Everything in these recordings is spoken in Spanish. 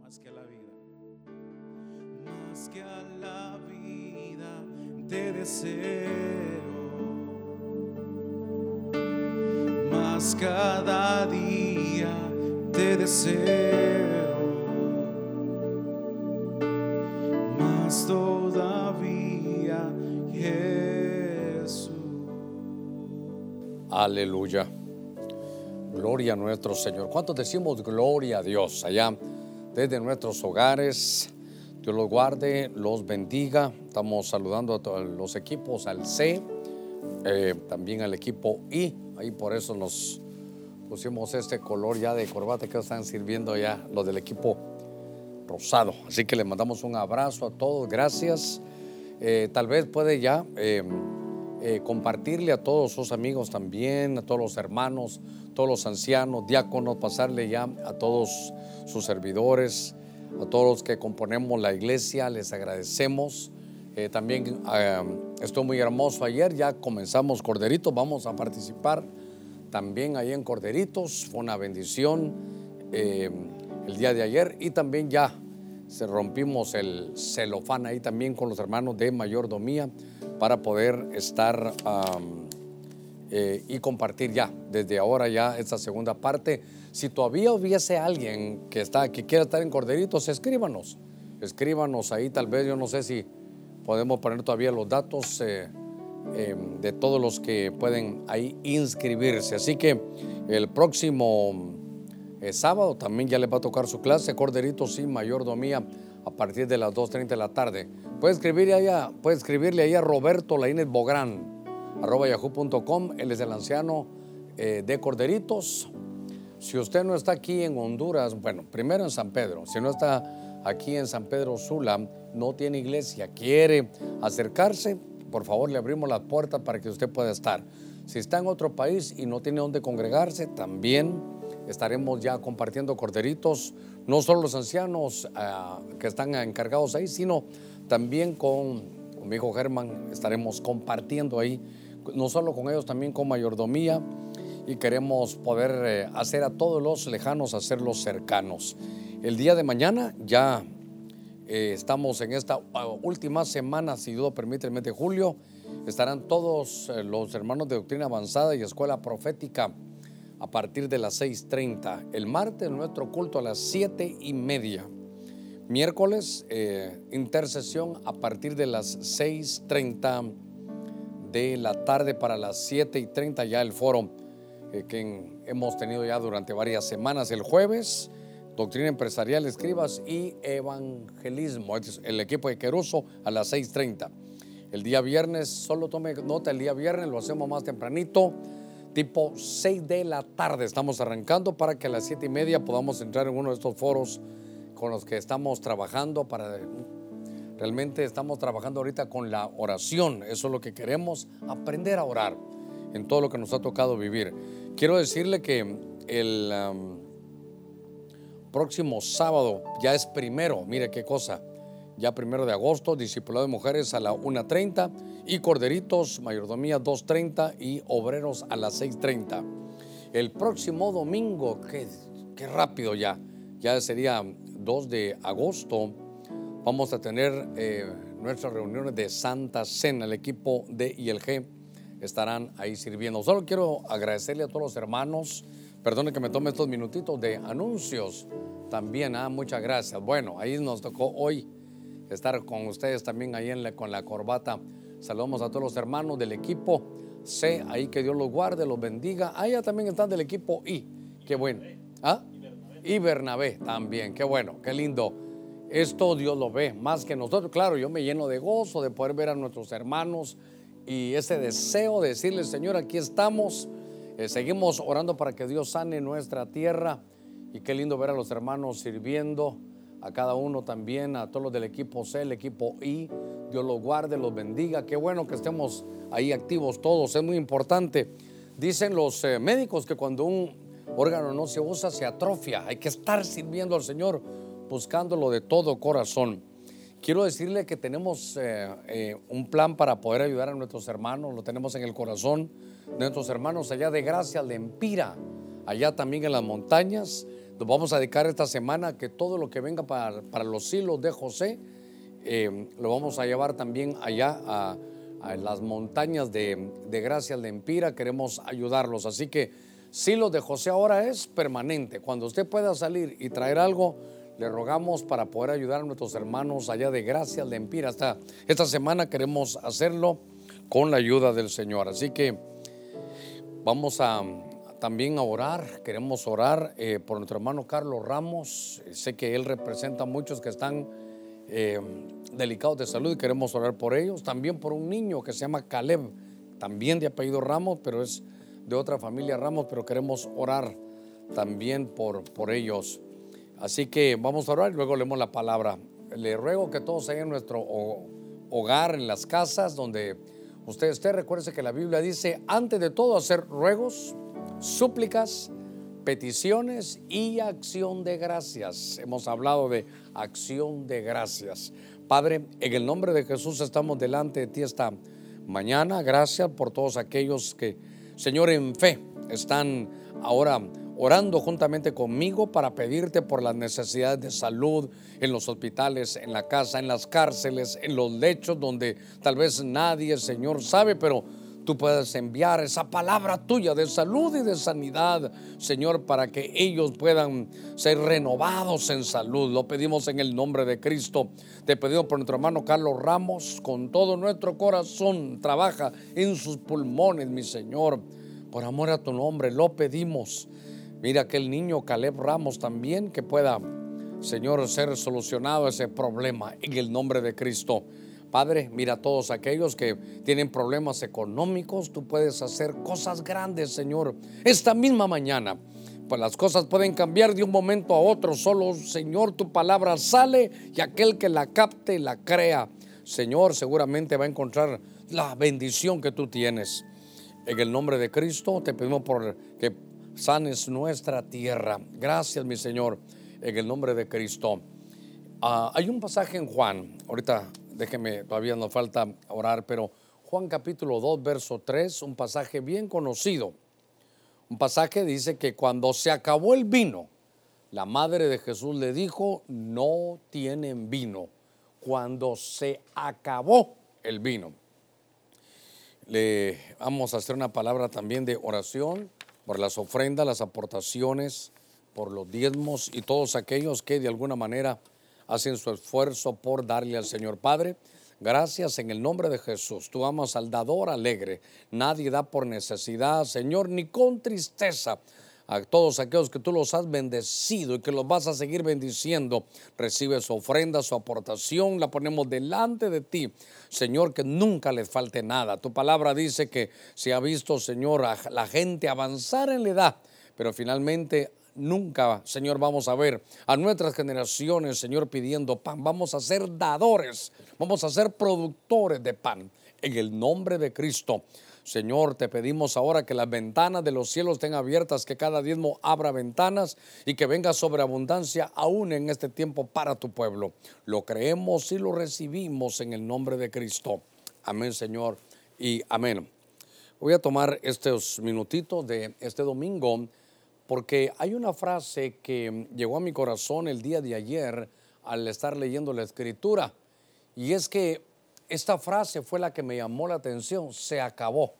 más que a la vida, más que a la vida te deseo, más cada día te deseo, más todavía Jesús. Aleluya. Gloria a nuestro Señor. ¿Cuántos decimos gloria a Dios allá desde nuestros hogares? Dios los guarde, los bendiga. Estamos saludando a todos los equipos, al C, eh, también al equipo I. Ahí por eso nos pusimos este color ya de corbata que están sirviendo ya los del equipo rosado. Así que le mandamos un abrazo a todos. Gracias. Eh, tal vez puede ya eh, eh, compartirle a todos sus amigos también, a todos los hermanos, todos los ancianos, diáconos, pasarle ya a todos sus servidores, a todos los que componemos la iglesia, les agradecemos. Eh, también eh, estuvo muy hermoso ayer, ya comenzamos Corderitos, vamos a participar también ahí en Corderitos, fue una bendición eh, el día de ayer y también ya se rompimos el celofán ahí también con los hermanos de mayordomía para poder estar eh, y compartir ya desde ahora ya esta segunda parte. Si todavía hubiese alguien que está que quiera estar en Corderitos, escríbanos, escríbanos ahí tal vez yo no sé si podemos poner todavía los datos eh, eh, de todos los que pueden ahí inscribirse. Así que el próximo eh, sábado también ya les va a tocar su clase, Corderitos y Mayordomía, a partir de las 2.30 de la tarde. Puede escribirle allá, puede escribirle ahí a Roberto Laínez Bográn, arroba yahoo.com, él es el anciano eh, de Corderitos. Si usted no está aquí en Honduras, bueno, primero en San Pedro, si no está aquí en San Pedro Sula, no tiene iglesia, quiere acercarse, por favor le abrimos las puertas para que usted pueda estar. Si está en otro país y no tiene dónde congregarse, también estaremos ya compartiendo corderitos, no solo los ancianos ah, que están encargados ahí, sino también con, mi hijo Germán estaremos compartiendo ahí, no solo con ellos, también con mayordomía y queremos poder eh, hacer a todos los lejanos, hacerlos cercanos. El día de mañana ya eh, estamos en esta ah, última semana, si Dios permite, el mes de julio, estarán todos eh, los hermanos de doctrina avanzada y escuela profética a partir de las 6.30. El martes nuestro culto a las 7 y media. Miércoles eh, intercesión a partir de las 6.30 de la tarde para las 7 y 30 ya el foro eh, que hemos tenido ya durante varias semanas. El jueves, doctrina empresarial, escribas y evangelismo. Este es el equipo de Queruso a las 6.30. El día viernes, solo tome nota, el día viernes lo hacemos más tempranito, tipo 6 de la tarde. Estamos arrancando para que a las 7 y media podamos entrar en uno de estos foros con los que estamos trabajando para realmente estamos trabajando ahorita con la oración. Eso es lo que queremos, aprender a orar en todo lo que nos ha tocado vivir. Quiero decirle que el próximo sábado ya es primero, mire qué cosa, ya primero de agosto, discipulado de mujeres a la 1.30 y corderitos, mayordomía 2.30 y obreros a las 6.30. El próximo domingo, qué, qué rápido ya, ya sería 2 de agosto, vamos a tener eh, nuestras reuniones de Santa Cena, el equipo de ILG estarán ahí sirviendo. Solo quiero agradecerle a todos los hermanos, perdone que me tome estos minutitos de anuncios también, ah, muchas gracias. Bueno, ahí nos tocó hoy estar con ustedes también ahí en con la corbata. Saludamos a todos los hermanos del equipo C, ahí que Dios los guarde, los bendiga. Allá también están del equipo I, qué bueno. ¿Ah? Y Bernabé también, qué bueno, qué lindo. Esto Dios lo ve más que nosotros. Claro, yo me lleno de gozo de poder ver a nuestros hermanos y ese deseo de decirle, Señor, aquí estamos. Eh, seguimos orando para que Dios sane nuestra tierra. Y qué lindo ver a los hermanos sirviendo, a cada uno también, a todos los del equipo C, el equipo I. Dios los guarde, los bendiga. Qué bueno que estemos ahí activos todos, es muy importante. Dicen los eh, médicos que cuando un órgano no se usa, se atrofia. Hay que estar sirviendo al Señor, buscándolo de todo corazón. Quiero decirle que tenemos eh, eh, un plan para poder ayudar a nuestros hermanos, lo tenemos en el corazón de nuestros hermanos allá de Gracia, de Empira, allá también en las montañas. Nos vamos a dedicar esta semana que todo lo que venga para, para los hilos de José, eh, lo vamos a llevar también allá a, las montañas de, de Gracia de Empira. Queremos ayudarlos. Así que silos de José ahora es permanente. Cuando usted pueda salir y traer algo, le rogamos para poder ayudar a nuestros hermanos allá de Gracia de Empira. Hasta esta semana queremos hacerlo con la ayuda del Señor. Así que vamos a también a orar. Queremos orar eh, por nuestro hermano Carlos Ramos. Sé que él representa a muchos que están eh, delicados de salud y queremos orar por ellos. También por un niño que se llama Caleb, también de apellido Ramos, pero es de otra familia Ramos, pero queremos orar también por, por ellos. Así que vamos a orar y luego leemos la palabra. Le ruego que todos en nuestro hogar, en las casas donde usted esté, recuerde que la Biblia dice, antes de todo hacer ruegos, súplicas, peticiones y acción de gracias. Hemos hablado de acción de gracias. Padre, en el nombre de Jesús estamos delante de ti esta mañana. Gracias por todos aquellos que, Señor, en fe están ahora orando juntamente conmigo para pedirte por las necesidades de salud en los hospitales, en la casa, en las cárceles, en los lechos donde tal vez nadie, Señor, sabe, pero tú puedes enviar esa palabra tuya de salud y de sanidad, Señor, para que ellos puedan ser renovados en salud. Lo pedimos en el nombre de Cristo. Te pedimos por nuestro hermano Carlos Ramos, con todo nuestro corazón, trabaja en sus pulmones, mi Señor. Por amor a tu nombre, lo pedimos. Mira aquel niño Caleb Ramos también que pueda, Señor, ser solucionado ese problema en el nombre de Cristo. Padre, mira a todos aquellos que tienen problemas económicos, tú puedes hacer cosas grandes, Señor, esta misma mañana. Pues las cosas pueden cambiar de un momento a otro, solo, Señor, tu palabra sale y aquel que la capte y la crea, Señor, seguramente va a encontrar la bendición que tú tienes. En el nombre de Cristo te pedimos por que sanes nuestra tierra. Gracias, mi Señor, en el nombre de Cristo. Ah, hay un pasaje en Juan, ahorita déjeme, todavía nos falta orar, pero Juan capítulo 2, verso 3, un pasaje bien conocido. Un pasaje dice que cuando se acabó el vino, la madre de Jesús le dijo, no tienen vino. Cuando se acabó el vino. Le vamos a hacer una palabra también de oración por las ofrendas, las aportaciones, por los diezmos y todos aquellos que de alguna manera hacen su esfuerzo por darle al Señor Padre. Gracias en el nombre de Jesús. Tú amas al dador alegre. Nadie da por necesidad, Señor, ni con tristeza. A todos aquellos que tú los has bendecido y que los vas a seguir bendiciendo, recibe su ofrenda, su aportación, la ponemos delante de ti. Señor, que nunca les falte nada. Tu palabra dice que se ha visto, Señor, a la gente avanzar en la edad, pero finalmente nunca, Señor, vamos a ver a nuestras generaciones, Señor, pidiendo pan. Vamos a ser dadores, vamos a ser productores de pan. En el nombre de Cristo. Señor, te pedimos ahora que las ventanas de los cielos estén abiertas, que cada diezmo abra ventanas y que venga sobreabundancia aún en este tiempo para tu pueblo. Lo creemos y lo recibimos en el nombre de Cristo. Amén, Señor, y amén. Voy a tomar estos minutitos de este domingo porque hay una frase que llegó a mi corazón el día de ayer al estar leyendo la escritura, y es que esta frase fue la que me llamó la atención, se acabó,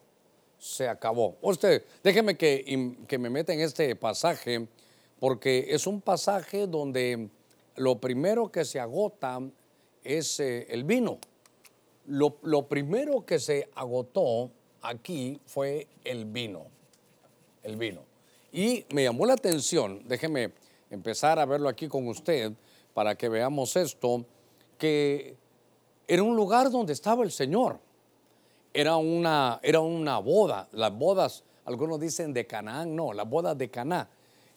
se acabó. Usted, déjeme que, que me meta en este pasaje, porque es un pasaje donde lo primero que se agota es eh, el vino. Lo, lo primero que se agotó aquí fue el vino, el vino. Y me llamó la atención, déjeme empezar a verlo aquí con usted para que veamos esto, que era un lugar donde estaba el Señor. Era una, era una boda, las bodas, algunos dicen de Canaán, no, las bodas de Caná.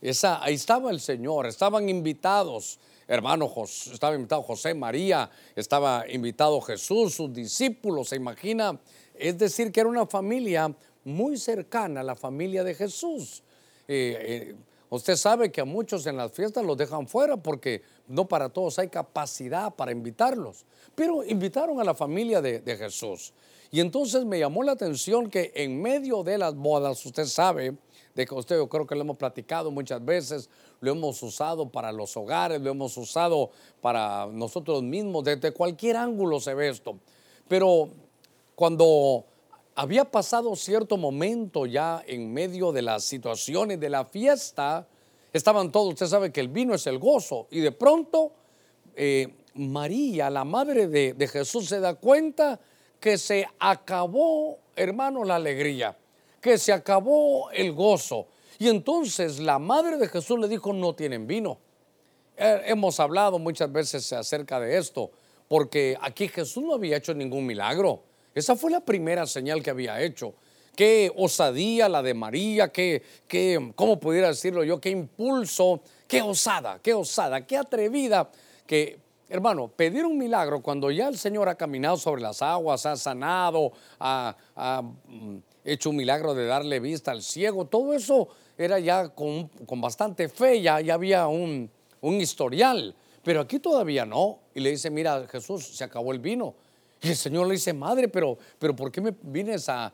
Esa, ahí estaba el Señor, estaban invitados, hermano, estaba invitado José María, estaba invitado Jesús, sus discípulos, se imagina. Es decir, que era una familia muy cercana a la familia de Jesús. Eh, eh, usted sabe que a muchos en las fiestas los dejan fuera porque no para todos hay capacidad para invitarlos. Pero invitaron a la familia de, de Jesús. Y entonces me llamó la atención que en medio de las bodas, usted sabe, de que usted yo creo que lo hemos platicado muchas veces, lo hemos usado para los hogares, lo hemos usado para nosotros mismos, desde cualquier ángulo se ve esto. Pero cuando había pasado cierto momento ya en medio de las situaciones de la fiesta, estaban todos, usted sabe que el vino es el gozo, y de pronto eh, María, la madre de, de Jesús, se da cuenta que se acabó, hermano, la alegría, que se acabó el gozo. Y entonces la madre de Jesús le dijo, no tienen vino. Eh, hemos hablado muchas veces acerca de esto, porque aquí Jesús no había hecho ningún milagro. Esa fue la primera señal que había hecho. Qué osadía la de María, qué, qué, ¿cómo pudiera decirlo yo? Qué impulso, qué osada, qué osada, qué atrevida que Hermano, pedir un milagro cuando ya el Señor ha caminado sobre las aguas, ha sanado, ha, mm, hecho un milagro de darle vista al ciego, todo eso era ya con, bastante fe, ya, había un, historial, pero aquí todavía no. Y le dice, mira Jesús, se acabó el vino. Y el Señor le dice, madre, pero, pero ¿por qué me vienes a,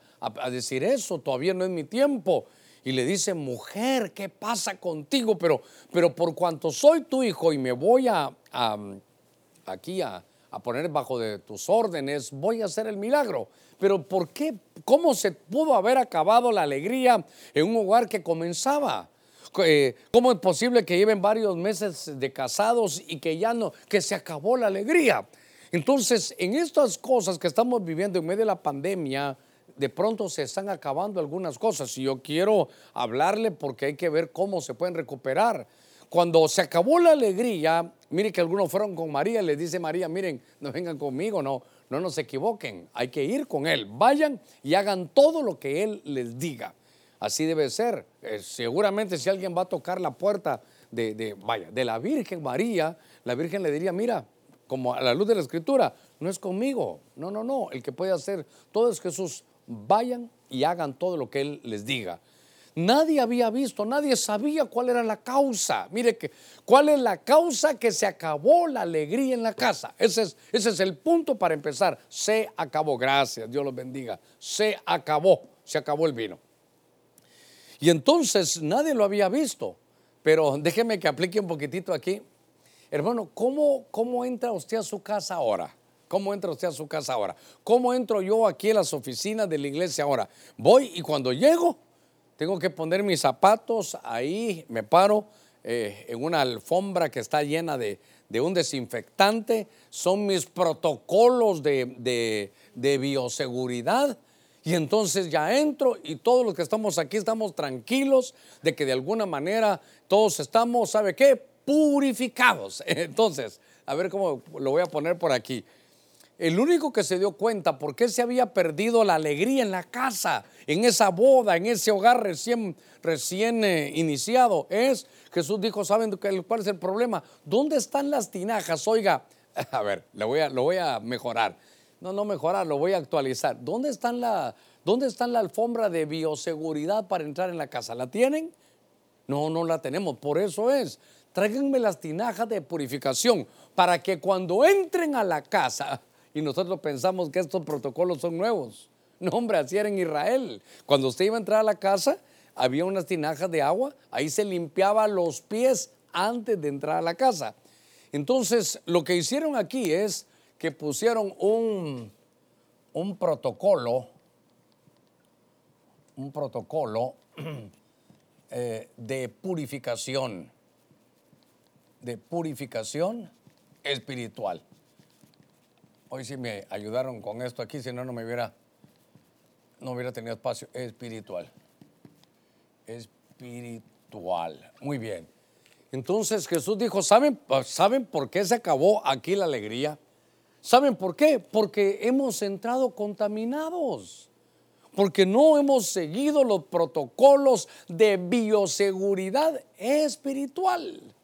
decir eso? Todavía no es mi tiempo. Y le dice, mujer, ¿qué pasa contigo? Pero, pero por cuanto soy tu hijo y me voy a aquí a, poner bajo de tus órdenes, voy a hacer el milagro. Pero ¿por qué? ¿Cómo se pudo haber acabado la alegría en un hogar que comenzaba? Eh, ¿Cómo es posible que lleven varios meses de casados y que ya no, que se acabó la alegría? Entonces, en estas cosas que estamos viviendo en medio de la pandemia, de pronto se están acabando algunas cosas y yo quiero hablarle porque hay que ver cómo se pueden recuperar. Cuando se acabó la alegría, mire que algunos fueron con María, les dice María, miren, no vengan conmigo, no, no nos equivoquen, hay que ir con Él, vayan y hagan todo lo que Él les diga. Así debe ser. Eh, seguramente si alguien va a tocar la puerta de, vaya, de la Virgen María, la Virgen le diría, mira, como a la luz de la Escritura, no es conmigo, no, no, no, el que puede hacer todo es Jesús, vayan y hagan todo lo que Él les diga. Nadie había visto, nadie sabía cuál era la causa. Mire que, cuál es la causa que se acabó la alegría en la casa. Ese es, ese es el punto para empezar. Se acabó, gracias, Dios los bendiga. Se acabó, se acabó el vino. Y entonces nadie lo había visto. Pero déjeme que aplique un poquitito aquí. Hermano, ¿cómo, ¿cómo entra usted a su casa ahora? ¿Cómo entra usted a su casa ahora? ¿Cómo entro yo aquí en las oficinas de la iglesia ahora? Voy y cuando llego, tengo que poner mis zapatos ahí, me paro eh, en una alfombra que está llena de, un desinfectante, son mis protocolos de, de, bioseguridad. Y entonces ya entro y todos los que estamos aquí estamos tranquilos de que de alguna manera todos estamos, ¿sabe qué? Purificados. Entonces, a ver cómo lo voy a poner por aquí. El único que se dio cuenta por qué se había perdido la alegría en la casa, en esa boda, en ese hogar recién, recién eh, iniciado, es Jesús dijo, ¿saben cuál es el problema? ¿Dónde están las tinajas? Oiga, a ver, lo voy a, lo voy a mejorar. No, no mejorar, lo voy a actualizar. ¿Dónde están la, dónde están la alfombra de bioseguridad para entrar en la casa? ¿La tienen? No, no la tenemos. Por eso es, tráiganme las tinajas de purificación para que cuando entren a la casa y nosotros pensamos que estos protocolos son nuevos. No, hombre, así era en Israel. Cuando usted iba a entrar a la casa, había unas tinajas de agua, ahí se limpiaba los pies antes de entrar a la casa. Entonces, lo que hicieron aquí es que pusieron un, un protocolo, un protocolo eh, de purificación, de purificación espiritual. Hoy sí me ayudaron con esto aquí, si no, no me hubiera, no hubiera tenido espacio espiritual. Espiritual. Muy bien. Entonces Jesús dijo, ¿saben, ¿saben por qué se acabó aquí la alegría? ¿Saben por qué? Porque hemos entrado contaminados. Porque no hemos seguido los protocolos de bioseguridad espiritual.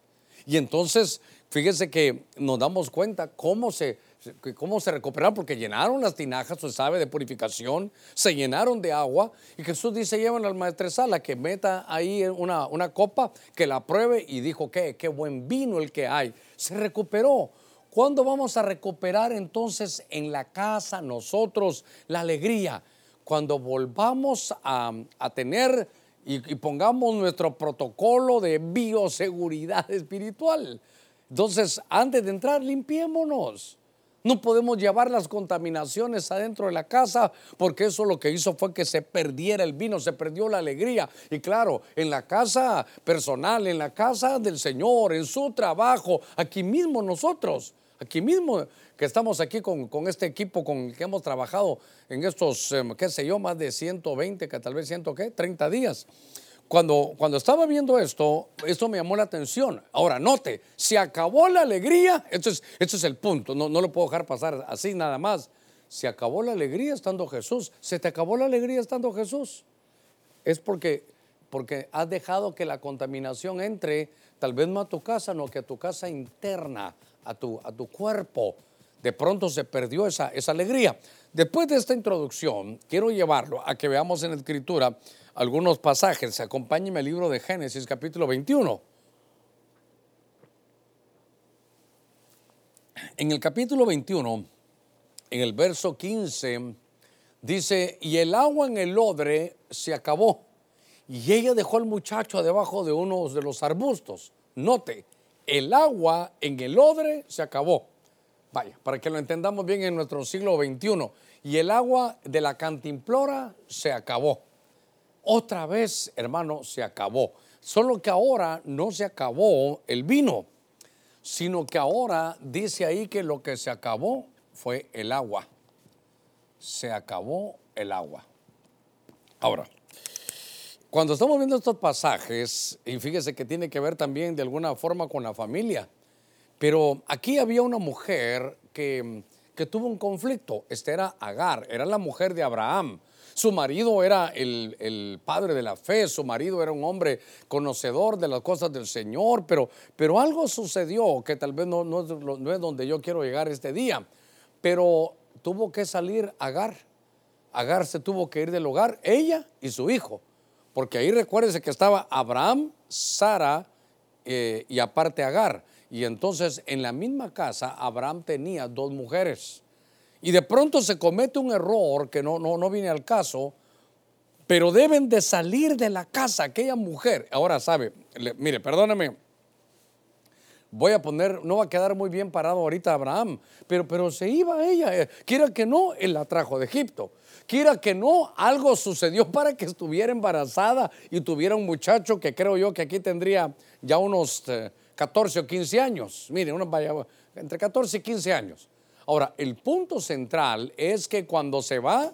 Y entonces, fíjese que nos damos cuenta cómo se, cómo se recuperaron, porque llenaron las tinajas, usted sabe, de purificación, se llenaron de agua, y Jesús dice, llevan al maestresala que meta ahí una, una copa, que la pruebe, y dijo, ¿qué? Qué buen vino el que hay. Se recuperó. ¿Cuándo vamos a recuperar entonces en la casa nosotros la alegría? Cuando volvamos a tener y, pongamos nuestro protocolo de bioseguridad espiritual. Entonces, antes de entrar, limpiémonos. No podemos llevar las contaminaciones adentro de la casa porque eso lo que hizo fue que se perdiera el vino, se perdió la alegría. Y claro, en la casa personal, en la casa del Señor, en su trabajo, aquí mismo nosotros, aquí mismo que estamos aquí con, este equipo con el que hemos trabajado en estos, em, qué sé yo, más de 120, que tal vez 100, ¿qué? 30 días cuando, cuando estaba viendo esto, esto me llamó la atención. Ahora, note, se acabó la alegría, esto es, esto es el punto, no, no lo puedo dejar pasar así nada más. Se acabó la alegría estando Jesús. ¿Se te acabó la alegría estando Jesús? Es porque, porque has dejado que la contaminación entre, tal vez no a tu casa, no que a tu casa interna, a tu, a tu cuerpo. De pronto se perdió esa, esa alegría. Después de esta introducción, quiero llevarlo a que veamos en la escritura algunos pasajes. Acompáñeme al libro de Génesis capítulo 21. En el capítulo 21, en el verso 15, dice, y el agua en el odre se acabó, y ella dejó al muchacho debajo de uno de los arbustos. Note, el agua en el odre se acabó. Vaya, para que lo entendamos bien en nuestro siglo XXI. Y el agua de la cantimplora se acabó. Otra vez, hermano, se acabó. Solo que ahora no se acabó el vino, sino que ahora dice ahí que lo que se acabó fue el agua. Se acabó el agua. Ahora, cuando estamos viendo estos pasajes, y fíjese que tiene que ver también de alguna forma con la familia, pero aquí había una mujer que, que tuvo un conflicto. Esta era Agar, era la mujer de Abraham. Su marido era el, padre de la fe, su marido era un hombre conocedor de las cosas del Señor, pero, pero algo sucedió que tal vez no, no, es donde yo quiero llegar este día, pero tuvo que salir Agar. Agar se tuvo que ir del hogar, ella y su hijo, porque ahí recuérdese que estaba Abraham, Sara eh, y aparte Agar. Y entonces en la misma casa Abraham tenía dos mujeres. Y de pronto se comete un error que no, no, no viene al caso, pero deben de salir de la casa aquella mujer. Ahora sabe, mire, perdóname, voy a poner, no va a quedar muy bien parado ahorita Abraham, pero, pero se iba ella. Eh, quiera que no, él la trajo de Egipto. Quiera que no, algo sucedió para que estuviera embarazada y tuviera un muchacho que creo yo que aquí tendría ya unos 14 eh, o 15 años. Mire, unos, entre 14 y 15 años. Ahora, el punto central es que cuando se va,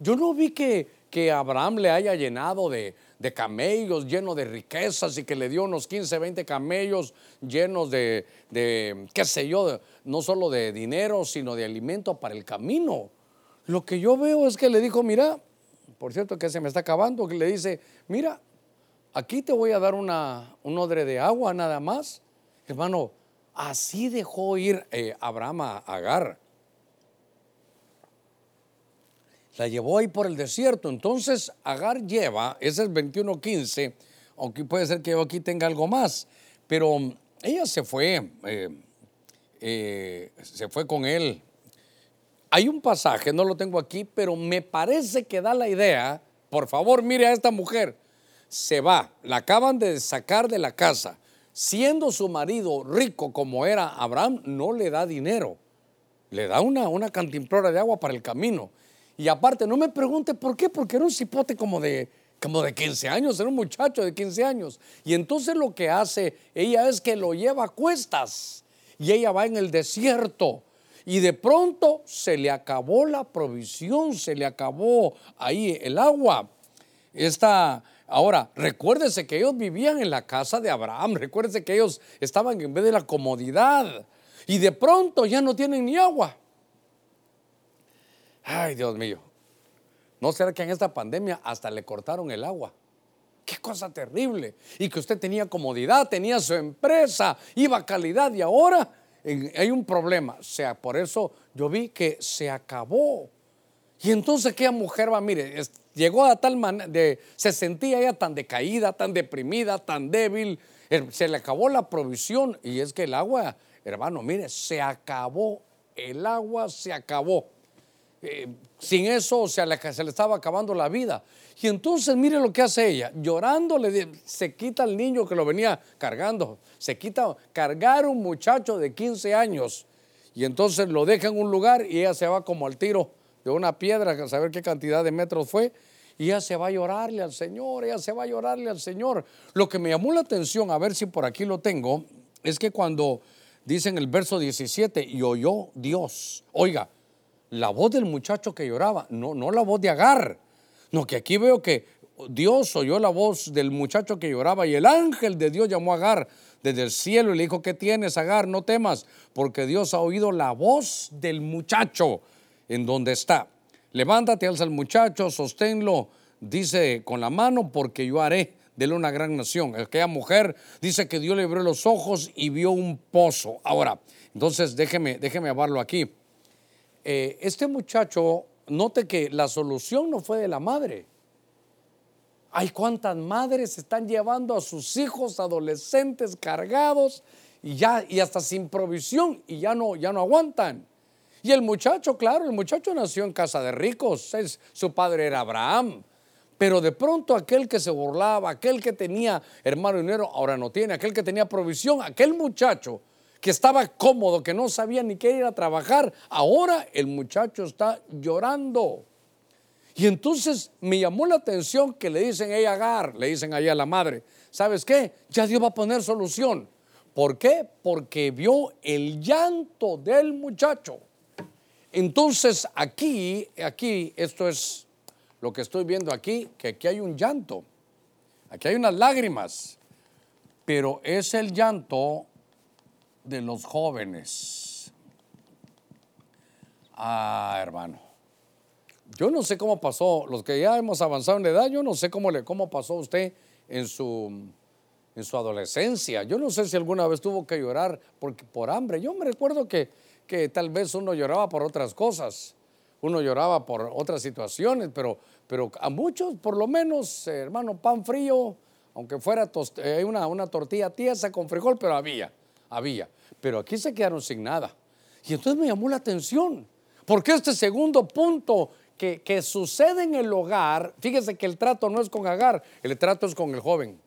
yo no vi que, que Abraham le haya llenado de, camellos, lleno de riquezas y que le dio unos 15, 20 camellos llenos de, de, qué sé yo, no solo de dinero, sino de alimento para el camino. Lo que yo veo es que le dijo, mira, por cierto que se me está acabando, que le dice, mira, aquí te voy a dar una, un odre de agua nada más. Hermano, Así dejó ir eh, Abraham a Agar. La llevó ahí por el desierto. Entonces Agar lleva, ese es 21.15, aunque puede ser que yo aquí tenga algo más, pero ella se fue, eh, eh, se fue con él. Hay un pasaje, no lo tengo aquí, pero me parece que da la idea, por favor mire a esta mujer, se va, la acaban de sacar de la casa, siendo su marido rico como era Abraham, no le da dinero. Le da una, una cantimplora de agua para el camino. Y aparte, no me pregunte por qué, porque era un cipote como de, como de 15 años, era un muchacho de 15 años. Y entonces lo que hace ella es que lo lleva a cuestas. Y ella va en el desierto. Y de pronto se le acabó la provisión, se le acabó ahí el agua. Esta, Ahora, recuérdese que ellos vivían en la casa de Abraham, recuérdese que ellos estaban en vez de la comodidad y de pronto ya no tienen ni agua. Ay, Dios mío, ¿no será que en esta pandemia hasta le cortaron el agua? Qué cosa terrible. Y que usted tenía comodidad, tenía su empresa, iba a calidad y ahora hay un problema. Sea, por eso yo vi que se acabó. Y entonces aquella mujer va, mire, llegó a tal manera, se sentía ella tan decaída, tan deprimida, tan débil, eh, se le acabó la provisión y es que el agua, hermano, mire, se acabó, el agua se acabó. Eh, sin eso le, se le estaba acabando la vida. Y entonces mire lo que hace ella, llorando le, se quita al niño que lo venía cargando, se quita cargar un muchacho de 15 años y entonces lo deja en un lugar y ella se va como al tiro de una piedra, a saber qué cantidad de metros fue, y ella se va a llorarle al Señor, ella se va a llorarle al Señor. Lo que me llamó la atención, a ver si por aquí lo tengo, es que cuando dice en el verso 17, y oyó Dios, oiga, la voz del muchacho que lloraba, no, no la voz de Agar, no, que aquí veo que Dios oyó la voz del muchacho que lloraba y el ángel de Dios llamó a Agar desde el cielo y le dijo, ¿qué tienes, Agar? No temas, porque Dios ha oído la voz del muchacho en donde está. Levántate, alza al muchacho, sosténlo, dice con la mano, porque yo haré de él una gran nación. Aquella mujer dice que Dios le abrió los ojos y vio un pozo. Ahora, entonces déjeme, déjeme hablarlo aquí. Eh, este muchacho, note que la solución no fue de la madre. Hay cuántas madres están llevando a sus hijos adolescentes cargados y ya y hasta sin provisión y ya no ya no aguantan. Y el muchacho, claro, el muchacho nació en casa de ricos, su padre era Abraham. Pero de pronto aquel que se burlaba, aquel que tenía hermano dinero, ahora no tiene, aquel que tenía provisión, aquel muchacho que estaba cómodo, que no sabía ni qué ir a trabajar, ahora el muchacho está llorando. Y entonces me llamó la atención que le dicen a Agar, le dicen ahí a la madre, ¿sabes qué? Ya Dios va a poner solución. ¿Por qué? Porque vio el llanto del muchacho. Entonces aquí, aquí, esto es lo que estoy viendo aquí, que aquí hay un llanto, aquí hay unas lágrimas, pero es el llanto de los jóvenes. Ah, hermano. Yo no sé cómo pasó, los que ya hemos avanzado en edad, yo no sé cómo, le, cómo pasó usted en su, en su adolescencia. Yo no sé si alguna vez tuvo que llorar por, por hambre. Yo me recuerdo que que tal vez uno lloraba por otras cosas, uno lloraba por otras situaciones, pero, pero a muchos, por lo menos, hermano, pan frío, aunque fuera eh, una, una tortilla tiesa con frijol, pero había, había. Pero aquí se quedaron sin nada. Y entonces me llamó la atención, porque este segundo punto que, que, sucede en el hogar, fíjese que el trato no es con Agar, el trato es con el joven.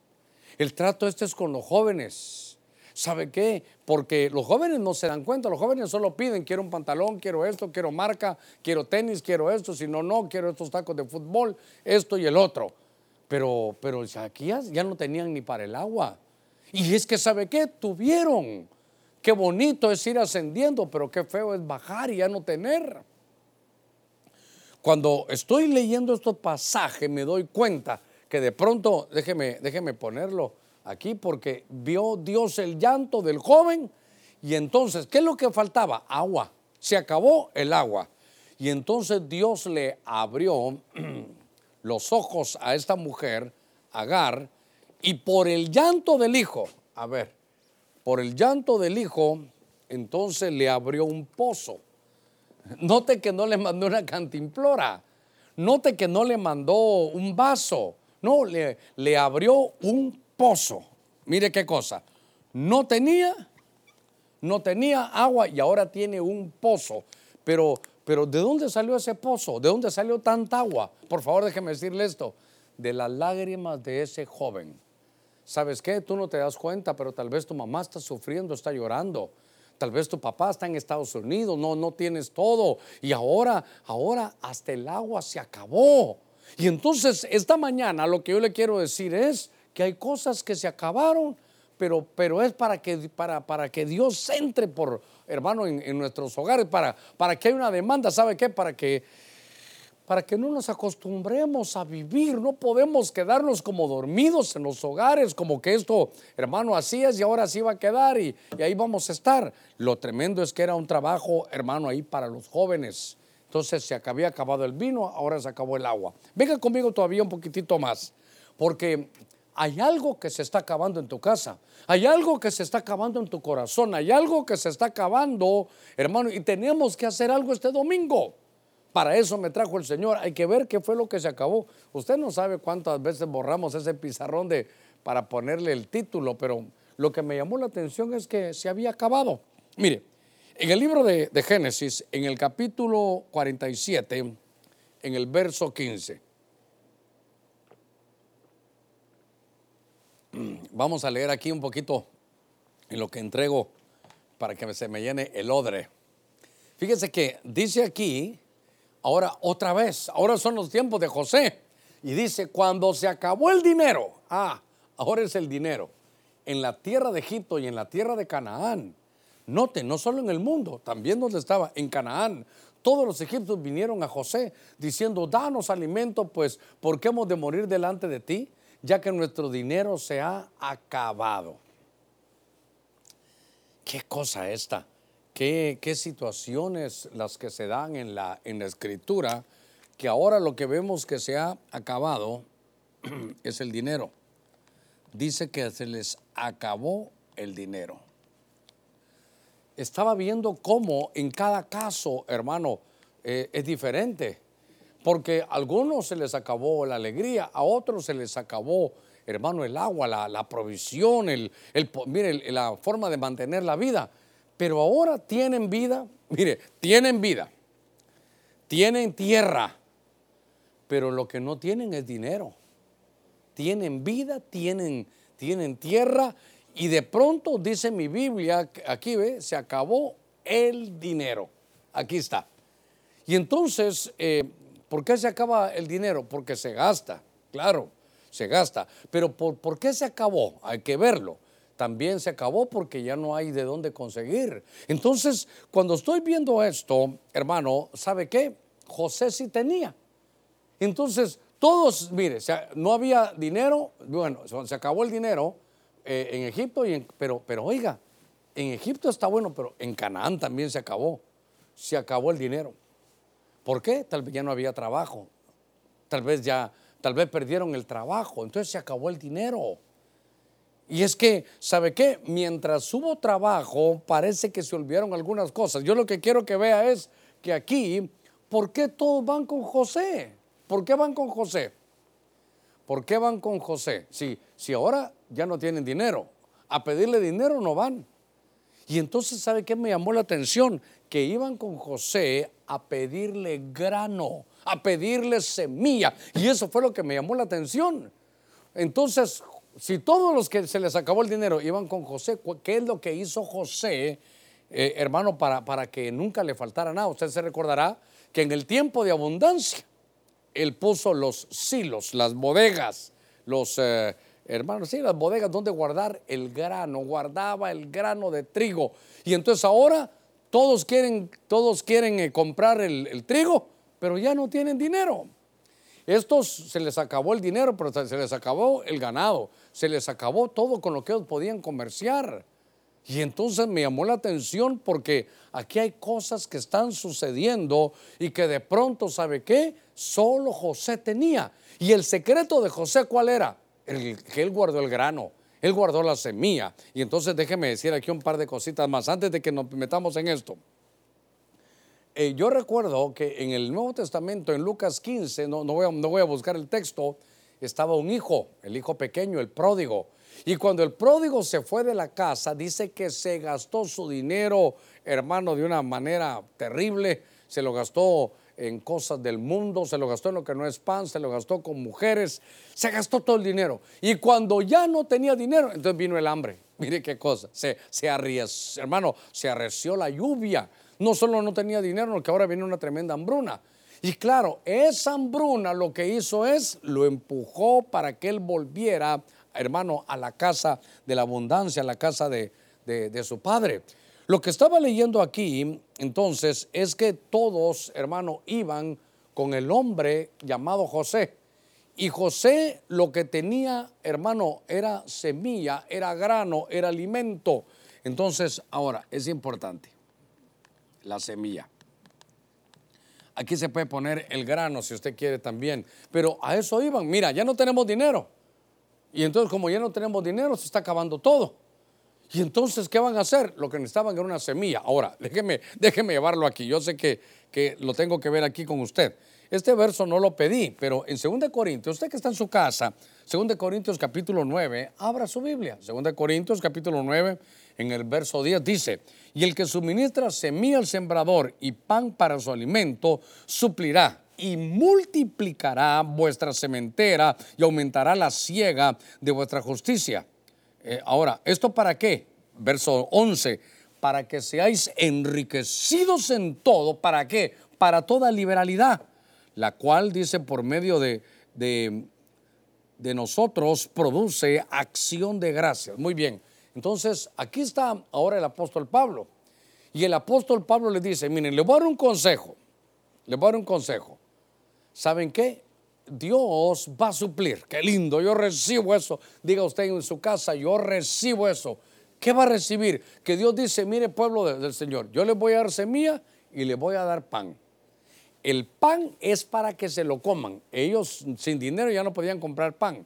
El trato este es con los jóvenes. ¿Sabe qué? Porque los jóvenes no se dan cuenta, los jóvenes solo piden, quiero un pantalón, quiero esto, quiero marca, quiero tenis, quiero esto, si no, no, quiero estos tacos de fútbol, esto y el otro. Pero, pero aquí ya, no tenían ni para el agua. Y es que, ¿sabe qué? Tuvieron. Qué bonito es ir ascendiendo, pero qué feo es bajar y ya no tener. Cuando estoy leyendo estos pasajes me doy cuenta que de pronto, déjeme, déjeme ponerlo, aquí porque vio Dios el llanto del joven y entonces, ¿qué es lo que faltaba? Agua. Se acabó el agua. Y entonces Dios le abrió los ojos a esta mujer, Agar, y por el llanto del hijo, a ver, por el llanto del hijo, entonces le abrió un pozo. Note que no le mandó una cantimplora. Note que no le mandó un vaso. No, le, abrió un pozo. Mire qué cosa. No tenía, no tenía agua y ahora tiene un pozo. Pero, pero ¿de dónde salió ese pozo? ¿De dónde salió tanta agua? Por favor, déjeme decirle esto. De las lágrimas de ese joven. ¿Sabes qué? Tú no te das cuenta, pero tal vez tu mamá está sufriendo, está llorando. Tal vez tu papá está en Estados Unidos, no, no tienes todo. Y ahora, ahora hasta el agua se acabó. Y entonces esta mañana lo que yo le quiero decir es, que hay cosas que se acabaron, pero, pero es para que, para, para que Dios entre por, hermano, en, nuestros hogares, para, para que haya una demanda, ¿sabe qué? Para que, para que no nos acostumbremos a vivir, no podemos quedarnos como dormidos en los hogares, como que esto, hermano, así es y ahora así va a quedar y, y ahí vamos a estar. Lo tremendo es que era un trabajo, hermano, ahí para los jóvenes. Entonces se había acabado el vino, ahora se acabó el agua. Venga conmigo todavía un poquitito más, porque hay algo que se está acabando en tu casa, hay algo que se está acabando en tu corazón, hay algo que se está acabando, hermano, y tenemos que hacer algo este domingo. Para eso me trajo el Señor. Hay que ver qué fue lo que se acabó. Usted no sabe cuántas veces borramos ese pizarrón de, para ponerle el título, pero lo que me llamó la atención es que se había acabado. Mire, En el libro de, de Génesis, en el capítulo 47, en el verso 15. Vamos a leer aquí un poquito en lo que entrego para que se me llene el odre. Fíjese que dice aquí, ahora otra vez, ahora son los tiempos de José. Y dice, cuando se acabó el dinero, ah, ahora es el dinero, en la tierra de Egipto y en la tierra de Canaán. Note, no solo en el mundo, también donde estaba, en Canaán. Todos los egipcios vinieron a José diciendo, danos alimento, pues, ¿por qué hemos de morir delante de ti? Ya que nuestro dinero se ha acabado. ¿Qué cosa esta? ¿Qué, qué situaciones las que se dan en la, en la escritura? Que ahora lo que vemos que se ha acabado es el dinero. Dice que se les acabó el dinero. Estaba viendo cómo en cada caso, hermano, eh, es diferente. Porque a algunos se les acabó la alegría, a otros se les acabó hermano, el agua, la, provisión, el, mire, la forma de mantener la vida. Pero ahora tienen vida, mire, tienen vida, tienen tierra, pero lo que no tienen es dinero. Tienen vida, tienen, tienen tierra y de pronto dice mi Biblia, aquí ve, se acabó el dinero. Aquí está. Y entonces, eh, ¿por qué se acaba el dinero? Porque se gasta, claro se gasta. Pero ¿por, qué se acabó? Hay que verlo. También se acabó porque ya no hay de dónde conseguir. Entonces, cuando estoy viendo esto, hermano, ¿sabe qué? José sí tenía. Entonces, todos, mire, no había dinero, bueno, se acabó el dinero eh, en Egipto, y pero, pero oiga, en Egipto está bueno, pero en Canaán también se acabó. Se acabó el dinero. ¿Por qué? Tal vez ya no había trabajo. Tal vez ya tal vez perdieron el trabajo, entonces se acabó el dinero. Y es que, ¿sabe qué? Mientras hubo trabajo, parece que se olvidaron algunas cosas. Yo lo que quiero que vea es que aquí, ¿por qué todos van con José? ¿Por qué van con José? ¿Por qué van con José? Si, si ahora ya no tienen dinero, a pedirle dinero no van. Y entonces, ¿sabe qué me llamó la atención? Que iban con José a pedirle grano a pedirle semilla. Y eso fue lo que me llamó la atención. Entonces, si todos los que se les acabó el dinero iban con José, ¿qué es lo que hizo José, eh, hermano, para, para que nunca le faltara nada? Usted se recordará que en el tiempo de abundancia, él puso los silos, las bodegas, los... Eh, hermanos, sí, las bodegas donde guardar el grano, guardaba el grano de trigo. Y entonces ahora todos quieren, todos quieren eh, comprar el, el, trigo, pero ya no tienen dinero. Estos se les acabó el dinero, pero se les acabó el ganado, se les acabó todo con lo que ellos podían comerciar. Y entonces me llamó la atención porque aquí hay cosas que están sucediendo y que de pronto, ¿sabe qué? Solo José tenía. Y el secreto de José, ¿cuál era? El, que él guardó el grano, él guardó la semilla. Y entonces déjeme decir aquí un par de cositas más antes de que nos metamos en esto. Eh, yo recuerdo que en el Nuevo Testamento, en Lucas 15, no, voy a, buscar el texto, estaba un hijo, el hijo pequeño, el pródigo. Y cuando el pródigo se fue de la casa, dice que se gastó su dinero, hermano, de una manera terrible. Se lo gastó en cosas del mundo, se lo gastó en lo que no es pan, se lo gastó con mujeres, se gastó todo el dinero. Y cuando ya no tenía dinero, entonces vino el hambre. Mire qué cosa, se, se hermano, se arreció la lluvia no solo no tenía dinero, sino que ahora viene una tremenda hambruna. Y claro, esa hambruna lo que hizo es, lo empujó para que él volviera, hermano, a la casa de la abundancia, a la casa de, de su padre. Lo que estaba leyendo aquí, entonces, es que todos, hermano, iban con el hombre llamado José. Y José lo que tenía, hermano, era semilla, era grano, era alimento. Entonces, ahora, es importante la semilla. Aquí se puede poner el grano si usted quiere también. Pero a eso iban. Mira, ya no tenemos dinero. Y entonces como ya no tenemos dinero, se está acabando todo. Y entonces, ¿qué van a hacer? Lo que necesitaban era una semilla. Ahora, déjeme, déjeme llevarlo aquí. Yo sé que, que lo tengo que ver aquí con usted. Este verso no lo pedí, pero en 2 Corintios, usted que está en su casa, 2 Corintios capítulo 9, abra su Biblia. 2 Corintios capítulo 9, en el verso 10 dice, y el que suministra semilla al sembrador y pan para su alimento, suplirá y multiplicará vuestra sementera y aumentará la siega de vuestra justicia. Eh, ahora, ¿esto para qué? Verso 11, para que seáis enriquecidos en todo, ¿para qué? Para toda liberalidad, la cual dice por medio de, de, de nosotros produce acción de gracias. Muy bien, entonces aquí está ahora el apóstol Pablo. Y el apóstol Pablo le dice, miren, le voy a dar un consejo, le voy a dar un consejo. ¿Saben qué? Dios va a suplir. Qué lindo, yo recibo eso. Diga usted en su casa, yo recibo eso. ¿Qué va a recibir? Que Dios dice, mire pueblo del Señor, yo les voy a dar semilla y les voy a dar pan. El pan es para que se lo coman. Ellos sin dinero ya no podían comprar pan.